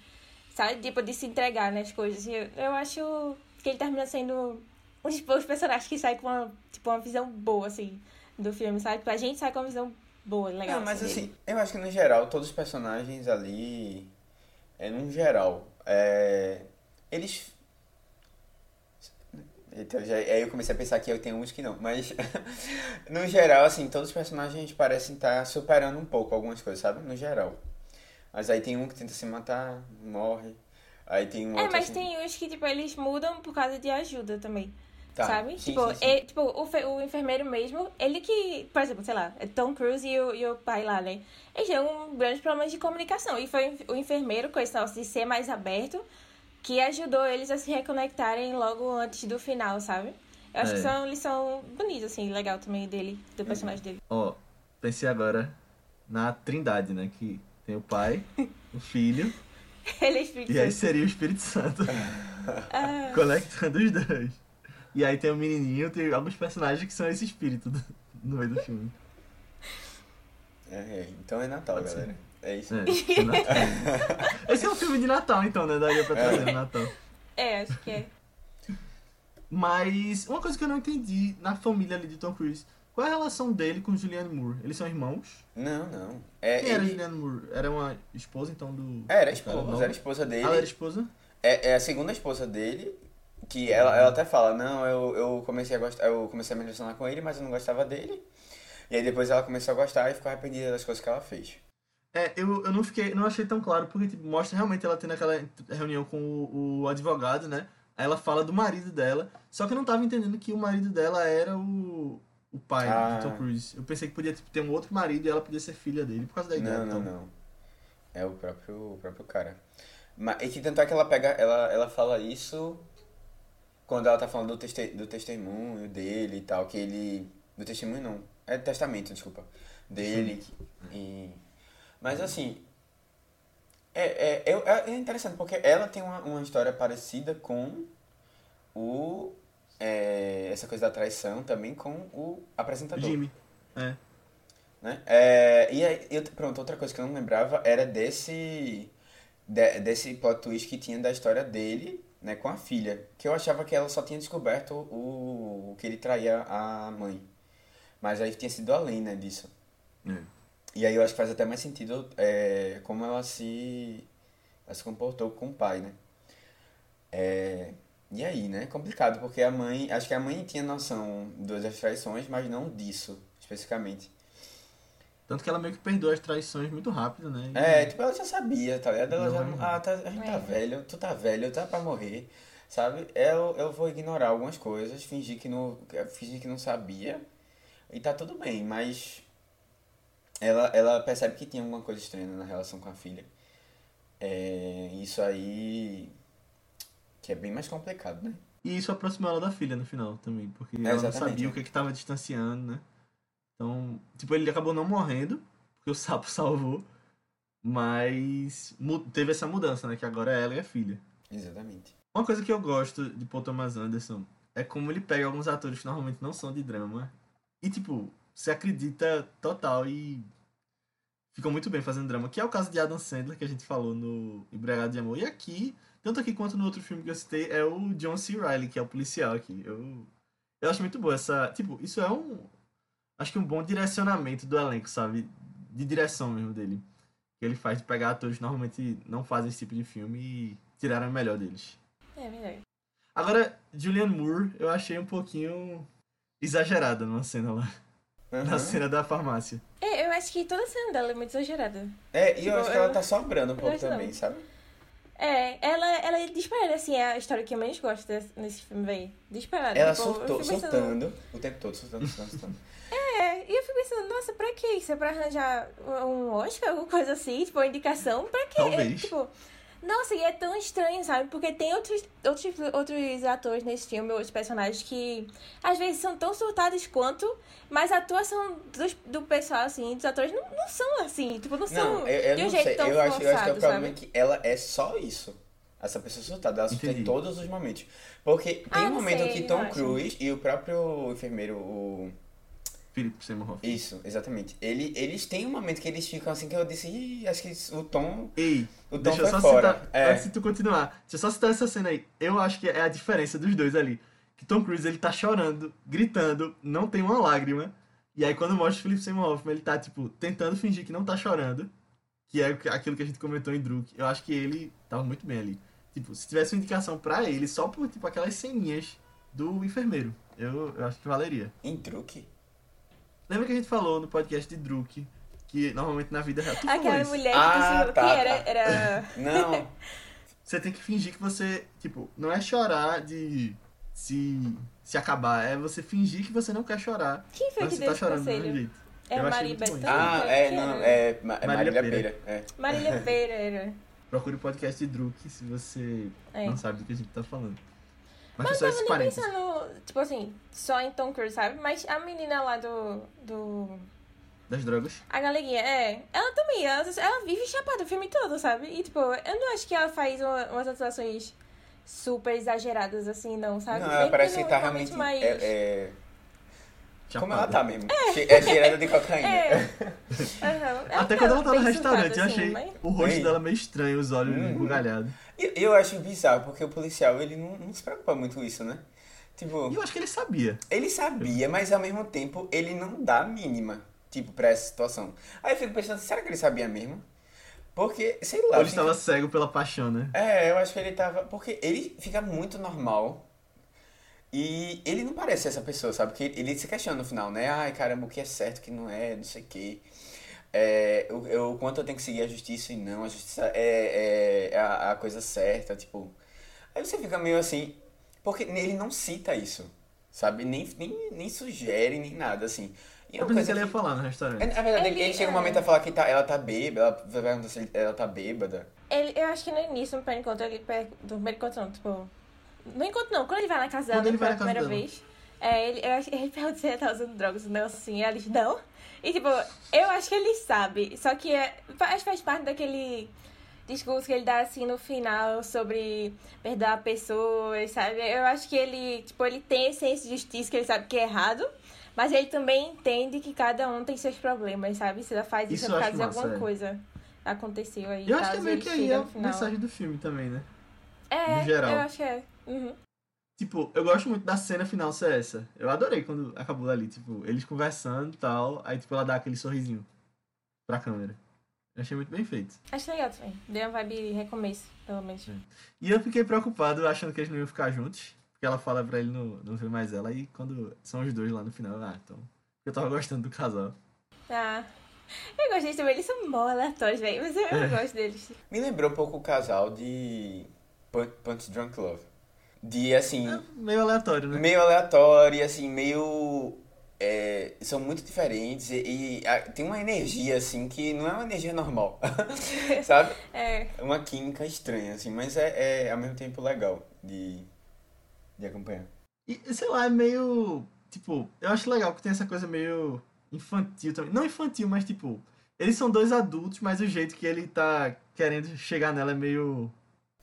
sabe? Tipo, de se entregar nas coisas. Eu, eu acho que ele termina sendo um dos poucos personagens que sai com uma, tipo, uma visão boa, assim, do filme, sabe? Tipo, a gente sai com uma visão boa, legal. Não, mas dele. assim, eu acho que no geral, todos os personagens ali, é, no geral, é, eles... Então, já, aí eu comecei a pensar que eu tenho uns que não, mas no geral, assim, todos os personagens parecem estar superando um pouco algumas coisas, sabe? No geral. Mas aí tem um que tenta se matar, morre, aí tem um É, mas assim, tem uns que, tipo, eles mudam por causa de ajuda também. Tá, Sabe? sim, tipo, sim, sim. e- tipo o, o enfermeiro mesmo, ele que, por exemplo, sei lá, é Tom Cruise e o, e o pai lá, né? Eles têm um grande problema de comunicação. E foi o enfermeiro, com esse negócio de ser mais aberto, que ajudou eles a se reconectarem logo antes do final, sabe? Eu acho É. que são lição bonita, assim, legal também dele, do personagem dele. Ó, pensei agora na trindade, né? Que tem o pai, o filho, Ele é espírito e aí seria o Espírito Santo. Ah, conectando os dois. E aí tem o menininho, tem alguns personagens que são esse espírito do- no meio do filme. É, é, então é Natal, Pode ser. galera. É isso. É, de Natal. Esse é um filme de Natal, então, né? Daria pra trazer no Natal. é, acho que é. Mas uma coisa que eu não entendi na família ali de Tom Cruise. Qual é a relação dele com Julianne Moore? Eles são irmãos? Não, não. É, Quem era ele... Julianne Moore? Era uma esposa, então, do... Era do cara esposa, era esposa dele. Ah, ela era esposa? É, é a segunda esposa dele, que ela, ela até fala, não, eu, eu comecei a gostar, eu comecei a me relacionar com ele, mas eu não gostava dele. E aí depois ela começou a gostar e ficou arrependida das coisas que ela fez. É, eu, eu não fiquei, não achei tão claro, porque tipo, mostra realmente ela tendo aquela reunião com o, o advogado, né? Aí ela fala do marido dela, só que eu não tava entendendo que o marido dela era o, o pai Ah. de Tom Cruise. Eu pensei que podia tipo, ter um outro marido e ela podia ser filha dele por causa da idade. Não, não, então. não. É o próprio, o próprio cara. Mas, e que tanto é que ela pega, ela, ela fala isso quando ela tá falando do, teste, do testemunho dele e tal, que ele. Do testemunho não. É testamento, desculpa. Dele. E, mas assim. É, é, é, é interessante, porque ela tem uma, uma história parecida com o. é, essa coisa da traição também com o apresentador. Jimmy. É. né? É, e aí, eu, pronto, outra coisa que eu não lembrava era desse de- desse plot twist que tinha da história dele, né, com a filha, que eu achava que ela só tinha descoberto o, o que ele traía a mãe. Mas aí tinha sido além, né, disso. É. E aí eu acho que faz até mais sentido é, como ela se, ela se comportou com o pai, né? É, e aí, né? Complicado, porque a mãe, acho que a mãe tinha noção das traições, mas não disso, especificamente. Tanto que ela meio que perdoa as traições muito rápido, né? E- É, tipo, ela já sabia, tá ligado? Ela já, Não. ah, tá, a gente tá É. velho, tu tá velho, tá pra morrer, sabe? Eu, eu vou ignorar algumas coisas, fingir que não, fingir que não sabia, e tá tudo bem, mas ela, ela percebe que tinha alguma coisa estranha na relação com a filha. É, isso aí, que é bem mais complicado, né? E isso aproximou ela da filha no final também, porque ela não sabia é. o que que tava distanciando, né? Então, tipo, ele acabou não morrendo, porque o sapo salvou, mas teve essa mudança, né? Que agora é ela e a filha. Exatamente. Uma coisa que eu gosto de Paul Thomas Anderson é como ele pega alguns atores que normalmente não são de drama e, tipo, se acredita total e ficam muito bem fazendo drama. Que é o caso de Adam Sandler, que a gente falou no Embriagado de Amor. E aqui, tanto aqui quanto no outro filme que eu citei, é o John C. Reilly, que é o policial aqui. Eu, eu acho muito boa essa... Tipo, isso é um... Acho que um bom direcionamento do elenco, sabe? De direção mesmo dele. Que ele faz de pegar atores que normalmente não fazem esse tipo de filme e tirar o melhor deles. É verdade. Agora, Julianne Moore, eu achei um pouquinho exagerada numa cena lá. Na Uhum. cena da farmácia. É, eu acho que toda a cena dela é muito exagerada. É, e eu Tipo, acho que ela eu- tá sobrando um pouco gosto não. também, sabe? É, ela, ela é disparada, assim, é a história que eu menos gosto desse- nesse filme, véi. Disparada. Ela Tipo, surtou, pensando- surtando o tempo todo, surtando, surtando, surtando. É, e eu fico pensando, nossa, pra que isso? É pra arranjar um Oscar, alguma coisa assim? Tipo, uma indicação? Pra quê? Talvez. É, tipo, nossa, e é tão estranho, sabe? Porque tem outros, outros, outros atores nesse filme, outros personagens que às vezes são tão surtados quanto, mas a atuação dos, do pessoal, assim, dos atores não, não são assim. Tipo, não são Não, eu, eu de um não jeito sei. tão Eu acho, forçado, eu acho que é o problema sabe? é que ela é só isso. Essa pessoa surtada, ela surta em todos os momentos. Porque tem Ah, um momento sei, que Tom acho. Cruise e o próprio enfermeiro, o. Philip Seymour Hoffman. Isso, exatamente. Ele, eles têm um momento que eles ficam assim que eu disse, Ih, acho que o Tom. Ei, O Tom deixa eu só fora. citar, É. antes de tu continuar, deixa eu só citar essa cena aí. Eu acho que é a diferença dos dois ali. Que Tom Cruise, ele tá chorando, gritando, não tem uma lágrima. E aí quando mostra o Philip Seymour Hoffman, ele tá, tipo, tentando fingir que não tá chorando. Que é aquilo que a gente comentou em Druk. Eu acho que ele tava muito bem ali. Tipo, se tivesse uma indicação pra ele, só por, tipo, aquelas ceninhas do enfermeiro, eu, eu acho que valeria. Em truque? Lembra que a gente falou no podcast de Druk, que normalmente na vida real... Tu falou Aquela isso. mulher que Ah, tá, que era, tá. era. Não. Você tem que fingir que você, tipo, não é chorar de se, se acabar, é você fingir que você não quer chorar. Quem foi que você deu tá esse chorando do mesmo conselho? jeito. É Eu Maria Bethânia? ah, é, não, é, é Marília Marília. Pêra. É. Marília. Procure o podcast de Druk se você É. não sabe do que a gente tá falando. Mas, eu só esses tava nem parênteses. pensando, tipo assim, só em Tom Cruise, sabe? Mas a menina lá do. do. Das drogas. A galeguinha, é. Ela também, ela, ela vive chapada o filme todo, sabe? E tipo, eu não acho que ela faz uma- umas atuações super exageradas assim, não, sabe? Não, Bem ela parece que tá realmente. mais. É, é, como ela tá mesmo. Che- É cheirada de cocaína. É. Aham. Até quando ela tá no restaurante, eu surtada, assim, achei mas- o rosto dela meio estranho, os olhos Uhum. embugalhados. E eu acho bizarro, porque o policial, ele não, não se preocupa muito com isso, né? Tipo, E eu acho que ele sabia. ele sabia, mas ao mesmo tempo ele não dá a mínima, tipo, pra essa situação. Aí eu fico pensando, será que ele sabia mesmo? Porque, sei lá. Ou ele fica- estava cego pela paixão, né? É, eu acho que ele tava. Porque ele fica muito normal. E ele não parece essa pessoa, sabe? Porque ele se questiona no final, né? Ai, caramba, o que é certo, o que não é, não sei o quê. É, o, eu- o quanto eu tenho que seguir a justiça e não. A justiça é, é a, a coisa certa, tipo. Aí você fica meio assim. Porque ele não cita isso, sabe? Nem, nem, nem sugere, nem nada, assim. E Eu uma pensei coisa que ela ia falar no restaurante. É, Na verdade, ele, Ele- ele chega um é. momento a falar que tá, ela tá bêbada, ela vai perguntar se ele- ela tá bêbada. Ele, eu acho que no início, no primeiro encontro, ele per- do primeiro encontro, não, tipo. No encontro não, quando ele vai na casa Quando dela ele vai pela primeira dela. vez, é, ele, eu acho, ele pergunta se ele tá usando drogas, não, assim, ela diz não. E tipo, eu acho que ele sabe, só que é, faz, faz parte daquele discurso que ele dá assim no final sobre perdoar pessoas, sabe? Eu acho que ele, tipo, ele tem esse senso de justiça que ele sabe que é errado. Mas ele também entende que cada um tem seus problemas, sabe? Se ela faz isso, Isso é por causa de alguma é. coisa aconteceu aí. Eu acho que é meio que aí é a mensagem do filme também, né? É, eu acho que é. Uhum. Tipo, eu gosto muito da cena final ser essa. Eu adorei quando acabou ali, tipo, eles conversando e tal, aí tipo ela dá aquele sorrisinho pra câmera. Eu achei muito bem feito. Acho legal também. Deu uma vibe recomeço, pelo menos. E eu fiquei preocupado achando que eles não iam ficar juntos, porque ela fala pra ele não, não ver mais ela, e quando são os dois lá no final, ah, então. Eu tava gostando do casal. Ah. Eu gostei também, eles são mó aleatórios, velho. Mas eu, eu É. gosto deles. Me lembrou um pouco o casal de Punch Drunk Love. De, assim, É meio aleatório, né? meio aleatório, e, assim, meio... é, são muito diferentes e, e, ah, tem uma energia, assim, que não é uma energia normal, sabe? É. É uma química estranha, assim, mas é, é ao mesmo tempo legal de, de acompanhar. E, sei lá, é meio. Tipo, eu acho legal que tem essa coisa meio infantil também. Não infantil, mas tipo. Eles são dois adultos, mas o jeito que ele tá querendo chegar nela é meio.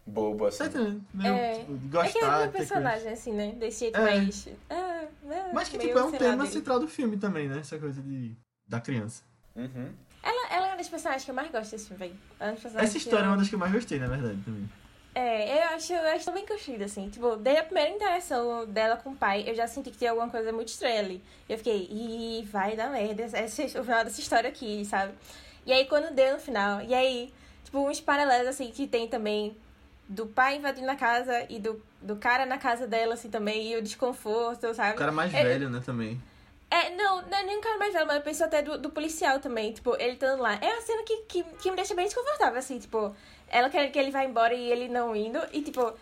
Bobo, assim. Entendendo? Meio, É. tipo, de É que gostar. é um personagem, assim, né? Desse jeito É. mais. Ah, ah, Mas que, tipo, é um tema dele. central do filme também, né? Essa coisa de. da criança. Uhum. Ela, ela é uma das personagens que eu mais gosto desse filme, velho. É Essa história é eu- uma das que eu mais gostei, na verdade, também. É, eu acho, eu acho bem construída, assim. Tipo, desde a primeira interação dela com o pai, eu já senti que tinha alguma coisa muito estranha ali. Eu fiquei, ih, vai dar merda, esse, o final dessa história aqui, sabe? E aí, quando deu no final, e aí, tipo, uns paralelos, assim, que tem também do pai invadindo na casa e do, do cara na casa dela, assim, também, e o desconforto, sabe? O cara mais É, velho, né, também. É, não, não é nem um cara mais velho, mas eu penso até do, do policial também, tipo, ele estando lá. É uma cena que, que, que me deixa bem desconfortável, assim, tipo, ela querendo que ele vá embora e ele não indo, e tipo,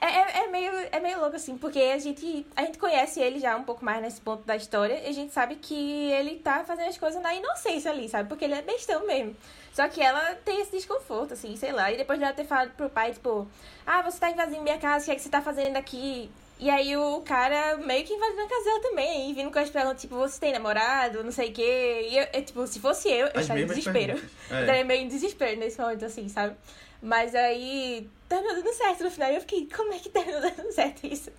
é, é, é meio, é meio louco, assim, porque a gente, a gente conhece ele já um pouco mais nesse ponto da história, e a gente sabe que ele tá fazendo as coisas na inocência ali, sabe? Porque ele é bestão mesmo. Só que ela tem esse desconforto, assim, sei lá, e depois dela ter falado pro pai, tipo, ah, você tá invadindo minha casa, o que é que você tá fazendo aqui? E aí o cara meio que invadindo a casa dela também, e vindo com as perguntas, tipo, você tem namorado, não sei o quê. E eu, eu, tipo, se fosse eu, eu As estaria em desespero. perguntas. Eu É. estaria meio em desespero nesse momento, assim, sabe? Mas aí terminou dando certo no final. E eu fiquei, como é que terminou dando certo isso?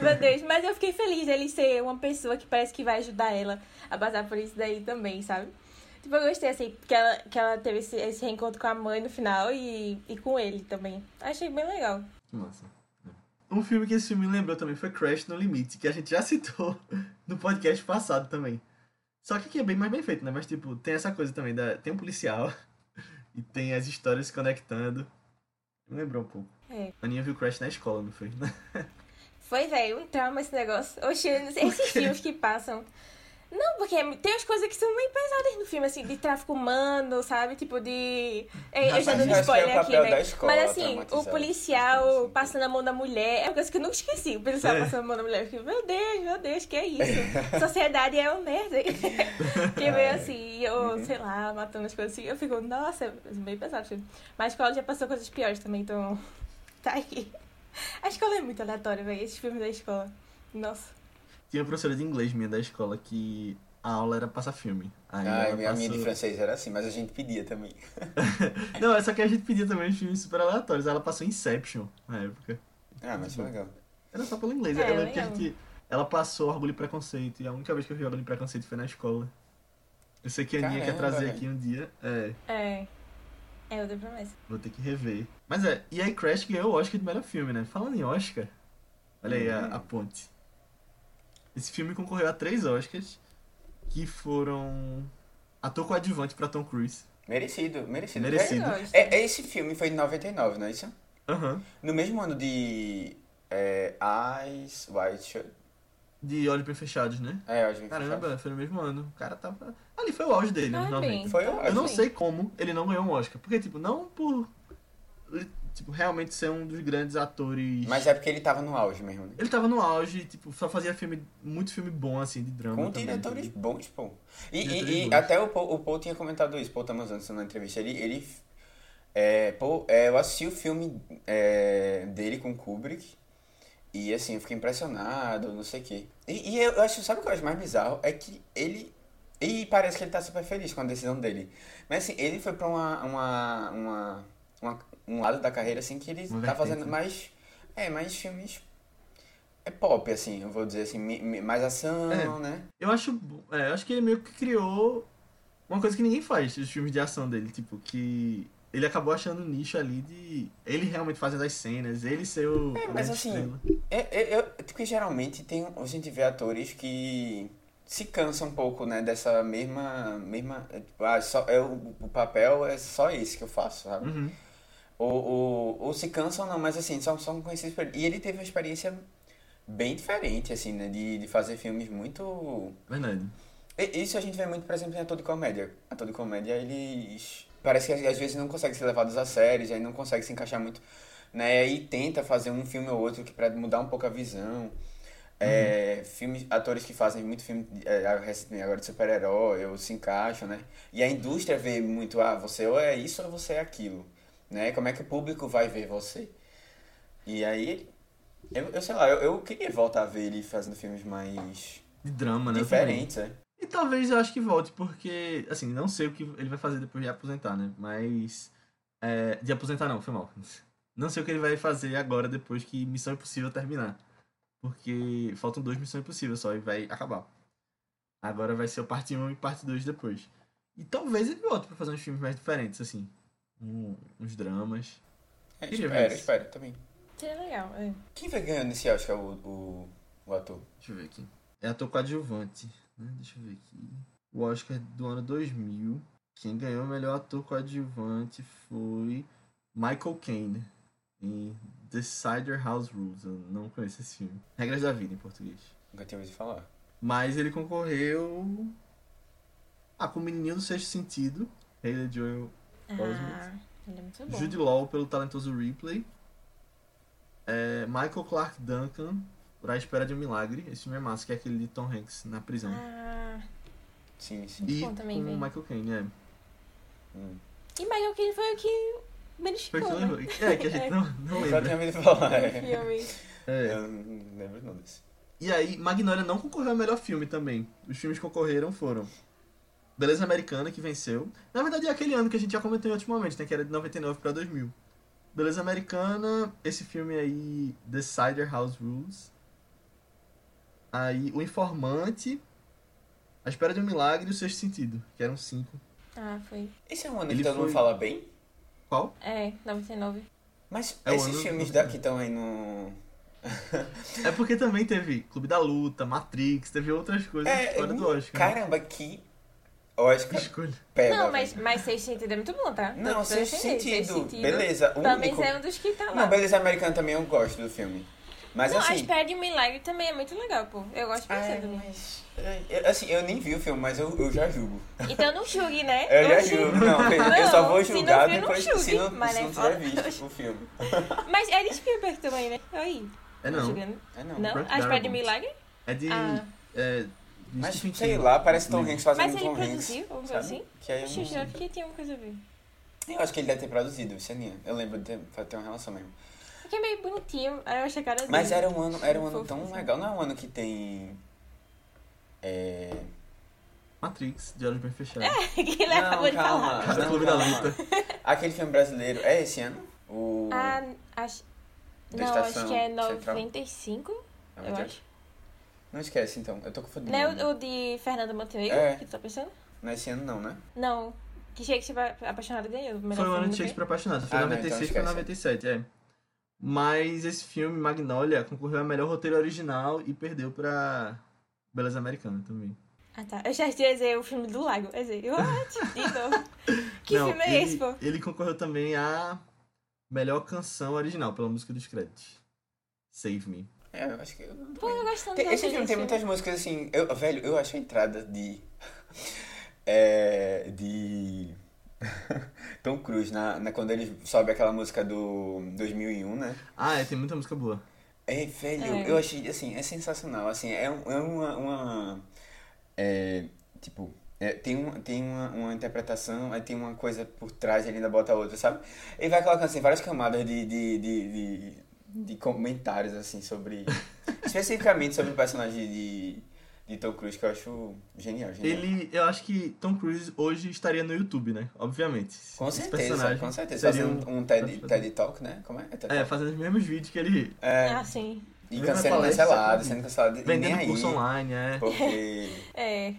Meu Deus. Mas eu fiquei feliz dele ser uma pessoa que parece que vai ajudar ela a passar por isso daí também, sabe? Tipo, eu gostei, assim, que ela, que ela teve esse, esse reencontro com a mãe no final e, e com ele também. Achei bem legal. Massa. Um filme que esse filme me lembrou também foi Crash no Limite, que a gente já citou no podcast passado também. Só que aqui é bem mais bem feito, né? Mas, tipo, tem essa coisa também, da... tem um policial e tem as histórias se conectando. Me lembrou um pouco. É. A Aninha viu Crash na escola, não foi? Foi, velho, um trauma esse negócio. Oxi, esses filmes que passam. Não, porque tem as coisas que são meio pesadas no filme, assim, de tráfico humano, sabe? Tipo de. É, Eu já dando é o spoiler aqui, papel né? escola Mas assim, o policial crianças. passando a mão da mulher é uma coisa que eu nunca esqueci. O policial É. passando a mão da mulher. Eu fiquei, meu Deus, meu Deus, que é isso? Sociedade é uma merda. que meio assim, eu, sei lá, matando as coisas assim. Eu fico, nossa, é meio pesado o filme. Mas a escola já passou coisas piores também, então. Tá aí. A escola é muito aleatória, velho. Esses filmes da escola. Nossa. Tinha uma professora de inglês minha da escola que a aula era passar filme. Aí Ah, a minha de passou- francês era assim, mas a gente pedia também. Não, é só que a gente pedia também uns filmes super aleatórios. Ela passou Inception na época. Ah, mas foi legal. Era só pelo inglês. É, eu lembro que a gente. Ela passou Orgulho e Preconceito. E a única vez que eu vi Orgulho e Preconceito foi na escola. Eu sei que a Aninha quer trazer aqui um dia. É, É. É outra promessa. vou ter que rever. Mas é, e aí Crash ganhou o Oscar de melhor filme, né? Falando em Oscar, olha aí a, Uhum. a ponte. Esse filme concorreu a três Oscars, que foram ator coadjuvante pra Tom Cruise. Merecido, merecido. Merecido. É, é, esse filme foi de 99, não é isso? Aham. No mesmo ano de é, Eyes Wide Shut. De Olhos Bem Fechados, né? É, Olhos Bem Caramba, Fechados. foi no mesmo ano. O cara tava. Ali foi o auge dele, Ah, nos 90. bem. Foi o Eu não auge. sei como ele não ganhou um Oscar. Porque, tipo, não por. Tipo, realmente ser um dos grandes atores. Mas é porque ele tava no auge mesmo, né? Ele tava no auge, tipo, só fazia filme, muito filme bom, assim, de drama. Com também, diretores tipo. bons, pô. E, e- e até o Paul, o Paul tinha comentado isso, Paul Thomas Anderson na entrevista. Ele. ele é, Paul, é, eu assisti o filme é, dele com Kubrick. E assim, eu fiquei impressionado, não sei o quê. E, e eu acho, sabe o que eu acho mais bizarro? É que ele. E parece que ele tá super feliz com a decisão dele. Mas assim, ele foi pra uma, uma, uma, uma- um lado da carreira assim que ele tá fazendo né? mais. É, mais filmes. É pop, assim, eu vou dizer assim, mais ação, É. né? Eu acho, é, eu acho que ele meio que criou uma coisa que ninguém faz, os filmes de ação dele, tipo, que ele acabou achando um nicho ali de ele realmente fazendo as cenas, ele ser o É, mas assim. É, é, eu, porque geralmente tem, a gente vê atores que se cansam um pouco, né, dessa mesma, mesma, é, tipo, ah, só, é, o, o papel é só esse que eu faço, sabe? Uhum. Ou, ou, ou se cansam não, mas assim, são, são conhecidos por... E ele teve uma experiência bem diferente, assim, né, de, de fazer filmes muito... Verdade. E- Isso a gente vê muito, por exemplo, em ator de comédia. Ator de comédia, eles. Parece que às vezes não conseguem ser levados a sério, aí não conseguem se encaixar muito, né? E tenta fazer um filme ou outro que para mudar um pouco a visão. É, filmes, atores que fazem muito filme é, agora de super-herói, ou se encaixam, né? E a indústria vê muito, ah, você ou é isso ou você é aquilo, né? Como é que o público vai ver você? E aí, eu, eu sei lá, eu, eu queria voltar a ver ele fazendo filmes mais De drama, né? diferentes, né? E talvez eu acho que volte, porque, assim, não sei o que ele vai fazer depois de aposentar, né? Mas. é, de aposentar não, foi mal. Não sei o que ele vai fazer agora depois que Missão Impossível terminar. Porque faltam dois Missão Impossível só e vai acabar. Agora vai ser o parte 1 e parte 2 depois. E talvez ele volte pra fazer uns filmes mais diferentes, assim. Um- uns dramas. É, Queria ver espero, espero também. Seria legal. É. Quem vai ganhando nesse Oscar, o, o, o ator? Deixa eu ver aqui. É ator coadjuvante. Né? Deixa eu ver aqui. O Oscar do ano 2000. Quem ganhou o melhor ator coadjuvante foi Michael Caine. Em Decider House Rules. Eu não conheço esse filme. Regras da Vida em português. Nunca tinha ouvido falar. Mas ele concorreu. Ah, com o Menininho do Sexto Sentido. Haley Joel Ah, ele é muito bom. Jude Law pelo talentoso Ripley. É, Michael Clark Duncan por A Espera de um Milagre. Esse filme é massa, que é aquele de Tom Hanks na prisão. Ah, Sim, sim. e bom também, com velho. Michael Caine, é. Hum. e Michael Caine foi o que que né? É, que a gente não, não Nunca lembra. tinha ouvido falar. É. É. Eu não lembro não desse. E aí, Magnolia não concorreu ao melhor filme também. Os filmes que concorreram foram Beleza Americana, que venceu. Na verdade, é aquele ano que a gente já comentou em outros momentos, né? Que era de 99 pra 2000. Beleza Americana, esse filme aí, Decider House Rules. Aí, O Informante, A Espera de um Milagre e O Sexto Sentido, que eram cinco. Ah, foi. Esse é um ano Ele que todo mundo foi- fala bem? Qual? É, 99. Mas É esses ano- filmes daqui estão aí no... É porque também teve Clube da Luta, Matrix, teve outras coisas É, fora do Oscar. caramba, que Oscar Escolha. pega. não, mas, mas Sexto Sentido é muito bom, tá? Não, Sexto defendendo, Sentido, beleza, o Talvez único- é um dos que tá lá. Não, Beleza Americana também eu gosto do filme. Mas não, A assim... Espera de um Milagre também é muito legal, pô. Eu gosto bastante também. mas... é, eu- Assim, eu nem vi o filme, mas eu, eu já julgo. Então não julgue, né? Eu já Oxi. julgo. Não, eu só vou se não julgar não depois julgue, se não, mas se é não tiver visto o filme. Mas é de Spielberg também, né? Aí. É não. julgando. É não. Não? A Espera de. Milagre? É de. Ah. É, de Mas sei King. lá, parece Tom Livro. Hanks fazendo Mas ele Tom Hanks. produziu, alguma coisa sabe? assim? Que aí eu jurava sei. que tinha uma coisa a ver. Eu acho que ele deve ter produzido, Seninha. Eu lembro de ter, ter uma relação mesmo. Porque é meio bonitinho, aí eu achei a cara dele. Mas era um ano, era um ano tão assim. legal. Não é um ano que tem. É. Matrix, de olhos bem fechados. que ele acabou de falar. Não, Clube da calma. Luta. Aquele filme brasileiro. É esse ano? O. Ah, acho... Não, acho que é Central. 95, É eu acho. Não esquece então, eu tô confundindo. Não é o o, de Fernanda Montenegro É. que tu tá pensando? Não é esse ano não, né? Não. Que Shakespeare Apaixonado ganhou. o melhor Foi o ano de? Shakespeare Apaixonado. Foi Ah, não, 96 então foi esquece. 97, é. Mas esse filme, Magnolia, concorreu a melhor roteiro original e perdeu pra Beleza Americana também. Ah, tá. Eu já ia dizer o filme do Lago. Eu dizer, what? De novo. Que Não, filme é esse, pô? Ele concorreu também a melhor canção original, pela música dos créditos. Save Me. É, eu acho que. Eu não Pô, eu gosto tanto Tem- esse filme tem muitas músicas assim. Eu, velho, eu acho a entrada de. É. De. Tom Cruise, na, na, quando ele sobe aquela música do 2001, né? Ah, é, tem muita música boa. É, velho, É. eu achei, assim, é sensacional, assim, é, um- é uma, uma é, tipo, é, tem, um, tem uma, uma interpretação, aí tem uma coisa por trás, ele ainda bota outra, sabe? Ele vai colocando, assim, várias camadas de, de, de, de, de comentários, assim, sobre, especificamente sobre o personagem de, de Tom Cruise, que eu acho genial, genial. Ele, eu acho que Tom Cruise hoje estaria no YouTube, né? Obviamente. Com Esse certeza, com certeza. seria Fazendo um, TED, TED Talk, né? Como é? É TED É, fazendo os mesmos vídeos que ele É, Ah, sim. e cancelado, sabe? sendo cancelado, e nem vendendo aí. curso online, é. Porque... É.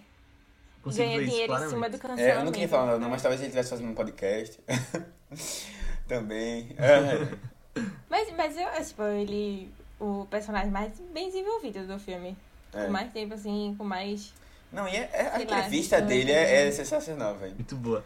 Ganha isso dinheiro em claramente. cima do É, cancelamento. eu não queria falar nada, não, mas talvez ele estivesse fazendo um podcast. Também. É. Mas, mas eu acho, tipo, ele... O personagem mais bem desenvolvido do filme. É. Com mais tempo, assim, com mais... Não, e é- é- a lá, entrevista eu dele é, é sensacional, velho. Muito boa.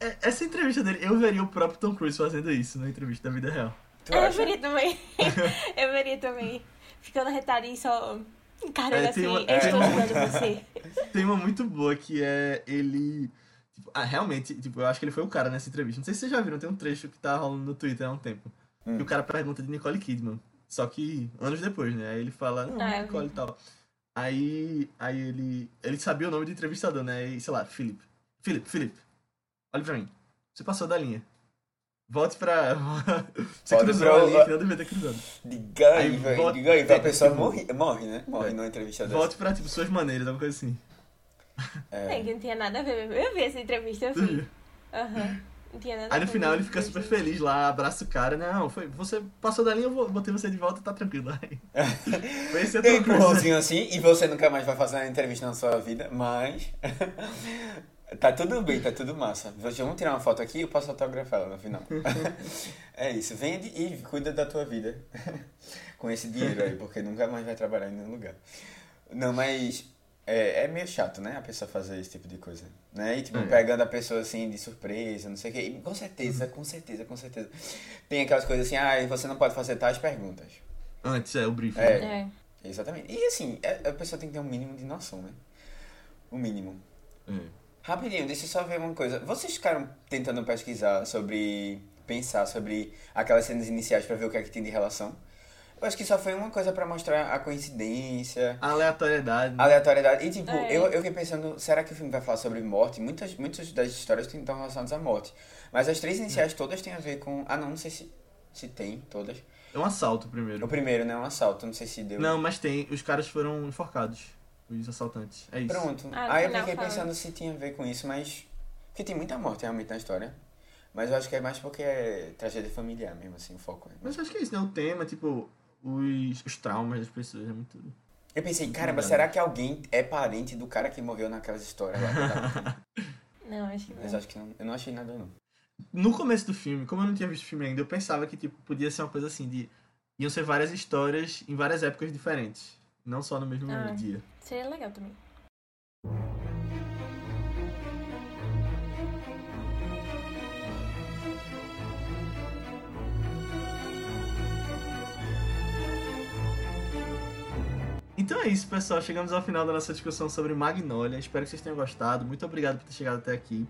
É, Essa entrevista dele, eu veria o próprio Tom Cruise fazendo isso na entrevista da vida real. Tu eu acha? veria também. eu veria também. Ficando retardinho só encarando É, assim, tem uma- eu estou é. ajudando você. Tem uma muito boa que é ele. tipo, ah, realmente, tipo, eu acho que ele foi o cara nessa entrevista. Não sei se vocês já viram, tem um trecho que tá rolando no Twitter há um tempo. Hum. E o cara pergunta de Nicole Kidman. Só que anos depois, né? Aí ele fala, não, Ah, Nicole e tal. Aí, aí ele. Ele sabia o nome do entrevistador, né? E, sei lá, Philip. Philip, Philip. Olha pra mim. Você passou da linha. Volte pra. Você Volte cruzou pra- a linha que não devia ter cruzado. Diga aí, Aí velho. volta- Diga aí, pra é, pessoa tipo, morre, morre, né? Morre é. numa entrevista dessa. Volte pra, tipo, suas maneiras, alguma coisa assim. É, que não tinha nada a ver. Eu vi essa entrevista, eu vi. Aham. Não tinha nada Aí no final ele fica super feliz lá, abraça o cara. Não, foi, você passou da linha, eu vou- botei você de volta, tá tranquilo. Aí. Esse é Tem um empurrãozinho assim e você nunca mais vai fazer uma entrevista na sua vida, mas. tá tudo bem, tá tudo massa. Vamos tirar uma foto aqui e eu posso autografar ela no final. é isso, vende e cuida da tua vida com esse dinheiro aí, porque nunca mais vai trabalhar em nenhum lugar. Não, mas. É, é meio chato, né? A pessoa fazer esse tipo de coisa. Né? E tipo, É. pegando a pessoa assim de surpresa, não sei o quê. E, com certeza, com certeza, com certeza. Tem aquelas coisas assim, ah, você não pode fazer tais perguntas. Antes, é, o briefing. É. né? É. Exatamente. E assim, a a pessoa tem que ter um mínimo de noção, né? O mínimo. É. Rapidinho, deixa eu só ver uma coisa. Vocês ficaram tentando pesquisar sobre. pensar sobre aquelas cenas iniciais pra ver o que é que tem de relação? Eu acho que só foi uma coisa pra mostrar a coincidência, A aleatoriedade. a aleatoriedade. E tipo, É. eu, eu fiquei pensando, será que o filme vai falar sobre morte? Muitas, muitas das histórias estão relacionadas à morte. Mas as três iniciais todas têm a ver com. Ah não, não sei se, se tem todas. É um assalto primeiro. O primeiro, né? Um assalto, não sei se deu. Não, mas tem. Os caras foram enforcados. Os assaltantes. É isso. Pronto. Ah, Aí eu fiquei pensando se tinha a ver com isso, mas. Porque tem muita morte realmente na história. Mas eu acho que é mais porque é tragédia familiar mesmo, assim, o foco. é. Mas acho que é isso, né? O tema, tipo, os, os traumas das pessoas. É muito. Eu pensei, caramba, será que alguém é parente do cara que morreu naquelas histórias lá? que eu tava- Não, acho que Mas não. acho que não. Eu não achei nada, não. No começo do filme, como eu não tinha visto o filme ainda, eu pensava que, tipo, podia ser uma coisa assim de. Iam ser várias histórias em várias épocas diferentes. Não só no mesmo Ah. dia. Seria legal também. Então é isso, pessoal. Chegamos ao final da nossa discussão sobre Magnolia. Espero que vocês tenham gostado. Muito obrigado por ter chegado até aqui.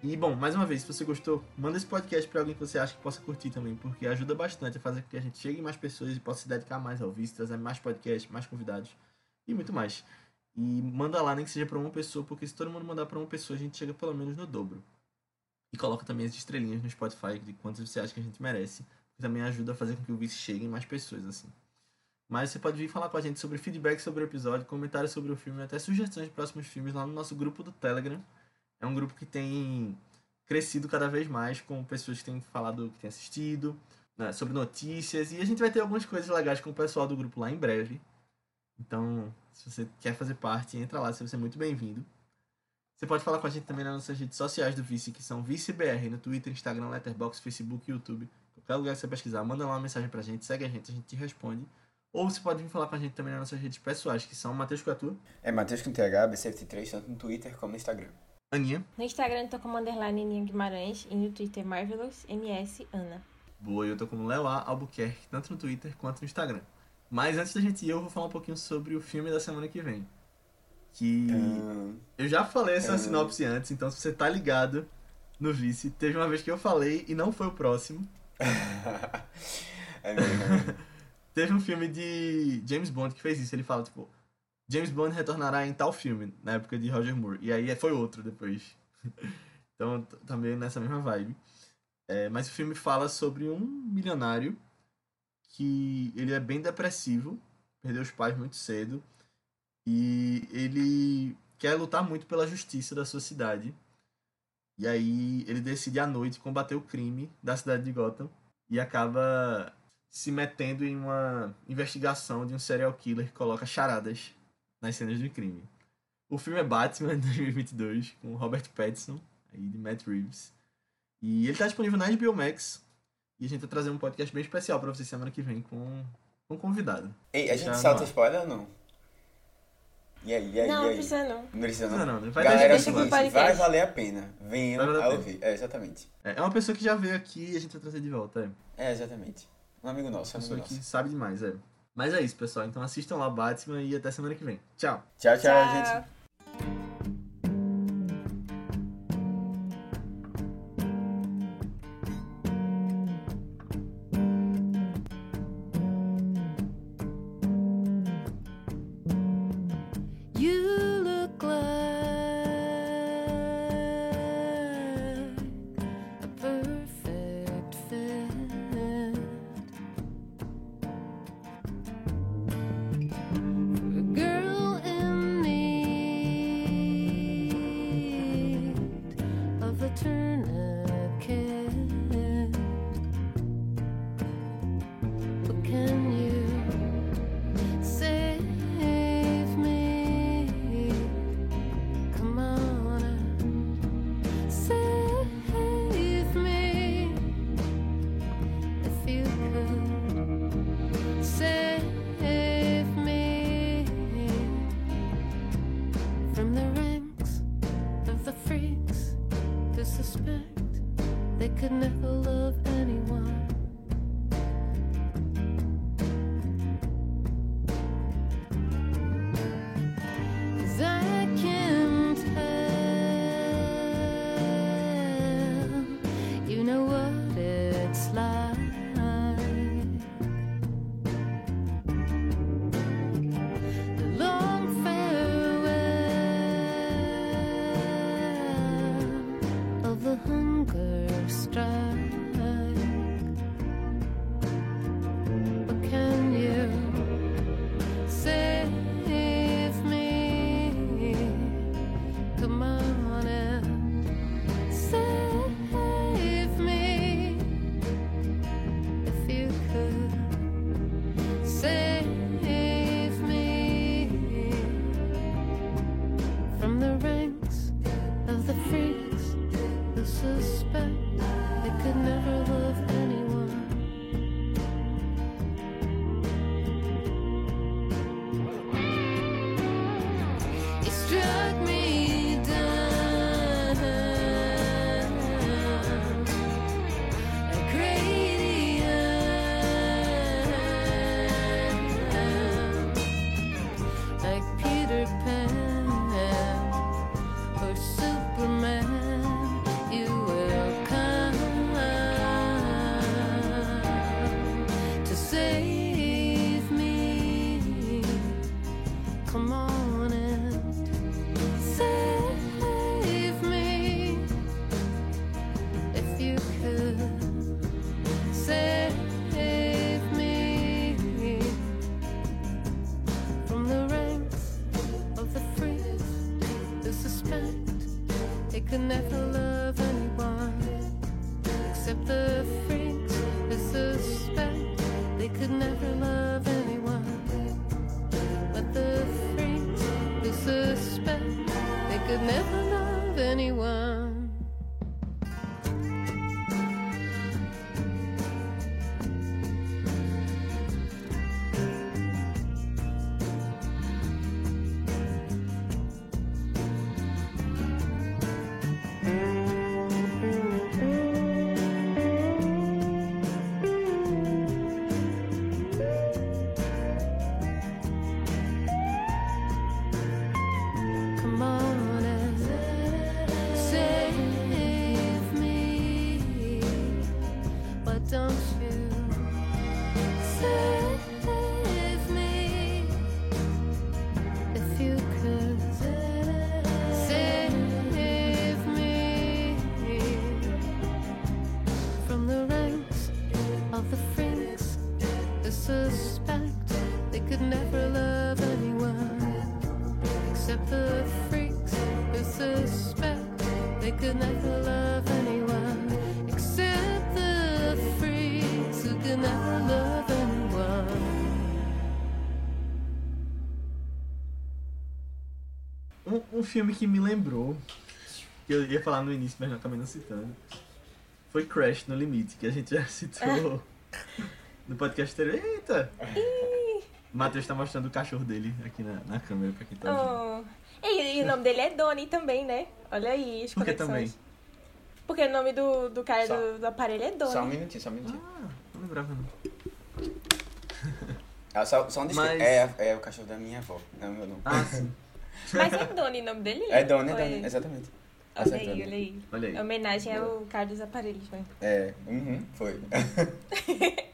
E, bom, mais uma vez, se você gostou, manda esse podcast pra alguém que você acha que possa curtir também, porque ajuda bastante a fazer com que a gente chegue mais pessoas e possa se dedicar mais ao vídeo, trazer mais podcasts, mais convidados e muito mais. E manda lá, nem que seja pra uma pessoa, porque se todo mundo mandar pra uma pessoa, a gente chega pelo menos no dobro. E coloca também as estrelinhas no Spotify de quantas você acha que a gente merece, que também ajuda a fazer com que o vídeo chegue em mais pessoas, assim. Mas você pode vir falar com a gente sobre feedback sobre o episódio, comentários sobre o filme, até sugestões de próximos filmes lá no nosso grupo do Telegram. É um grupo que tem crescido cada vez mais com pessoas que têm falado, que têm assistido, né, sobre notícias. E a gente vai ter algumas coisas legais com o pessoal do grupo lá em breve. Então, se você quer fazer parte, entra lá, você vai ser muito bem-vindo. Você pode falar com a gente também nas nossas redes sociais do Vice, que são ViceBR, no Twitter, Instagram, Letterboxd, Facebook YouTube. Qualquer lugar que você pesquisar, manda lá uma mensagem pra gente, segue a gente, a gente te responde. Ou você pode vir falar com a gente também nas nossas redes pessoais, que são Matheus Catu, É Matheus com TH, B73, tanto no Twitter como no Instagram. Aninha, No Instagram tô como underline Aninha Guimarães e no Twitter Marvelous MS Ana. Boa, eu tô como Léo A. Albuquerque, tanto no Twitter quanto no Instagram. Mas antes da gente ir, eu vou falar um pouquinho sobre o filme da semana que vem. Que eu já falei essa sinopse antes, então se você tá ligado, no Vice. Teve uma vez que eu falei e não foi o próximo. é mesmo, é mesmo. Teve um filme de James Bond que fez isso. Ele fala, tipo, James Bond retornará em tal filme, na época de Roger Moore. E aí foi outro depois. então, t- meio nessa mesma vibe. É, mas o filme fala sobre um milionário que ele é bem depressivo, perdeu os pais muito cedo. E ele quer lutar muito pela justiça da sua cidade. E aí ele decide à noite combater o crime da cidade de Gotham e acaba se metendo em uma investigação de um serial killer que coloca charadas nas cenas do crime. O filme é Batman de 2022 com Robert Pattinson aí de Matt Reeves. E ele tá disponível na HBO Max. E a gente vai trazer um podcast bem especial pra vocês semana que vem com com um convidado. Ei, a gente Já salta spoiler ou não? E aí, e aí, Não, e não aí? precisa não. Não precisa Não, não. não, não vai Galera, é o deixa pro seguinte, podcast. vai valer a pena. Venham Vai a ouvir. É, exatamente. É é uma pessoa que já veio aqui e a gente vai trazer de volta. É. É, exatamente. Um amigo nosso, um amigo pessoa que nosso. sabe demais, é. Mas é isso, pessoal. Então assistam lá Batman e até semana que vem. Tchau. Tchau, tchau, Tchau. gente. Filme que me lembrou, que eu ia falar no início, mas não acabei não citando, foi Crash no Limite, que a gente já citou no podcast anterior. Eita! O Matheus tá mostrando o cachorro dele aqui na, na câmera pra quem tá. Oh. E, e o nome dele é Donnie também, né? Olha aí as Por que também? Porque o nome do, do cara Só- do, do aparelho é Donnie. Só um minutinho, só um minutinho. Ah, não lembrava não. Ah, só, só um. Mas- É, é o cachorro da minha avó. Não, meu não. Ah, sim. Mas é Donnie o nome dele? É Dona, é Ou Dona, exatamente. Olha aí, olha aí. Olha aí. Homenagem ao cara dos aparelhos, né? É, uhum, foi.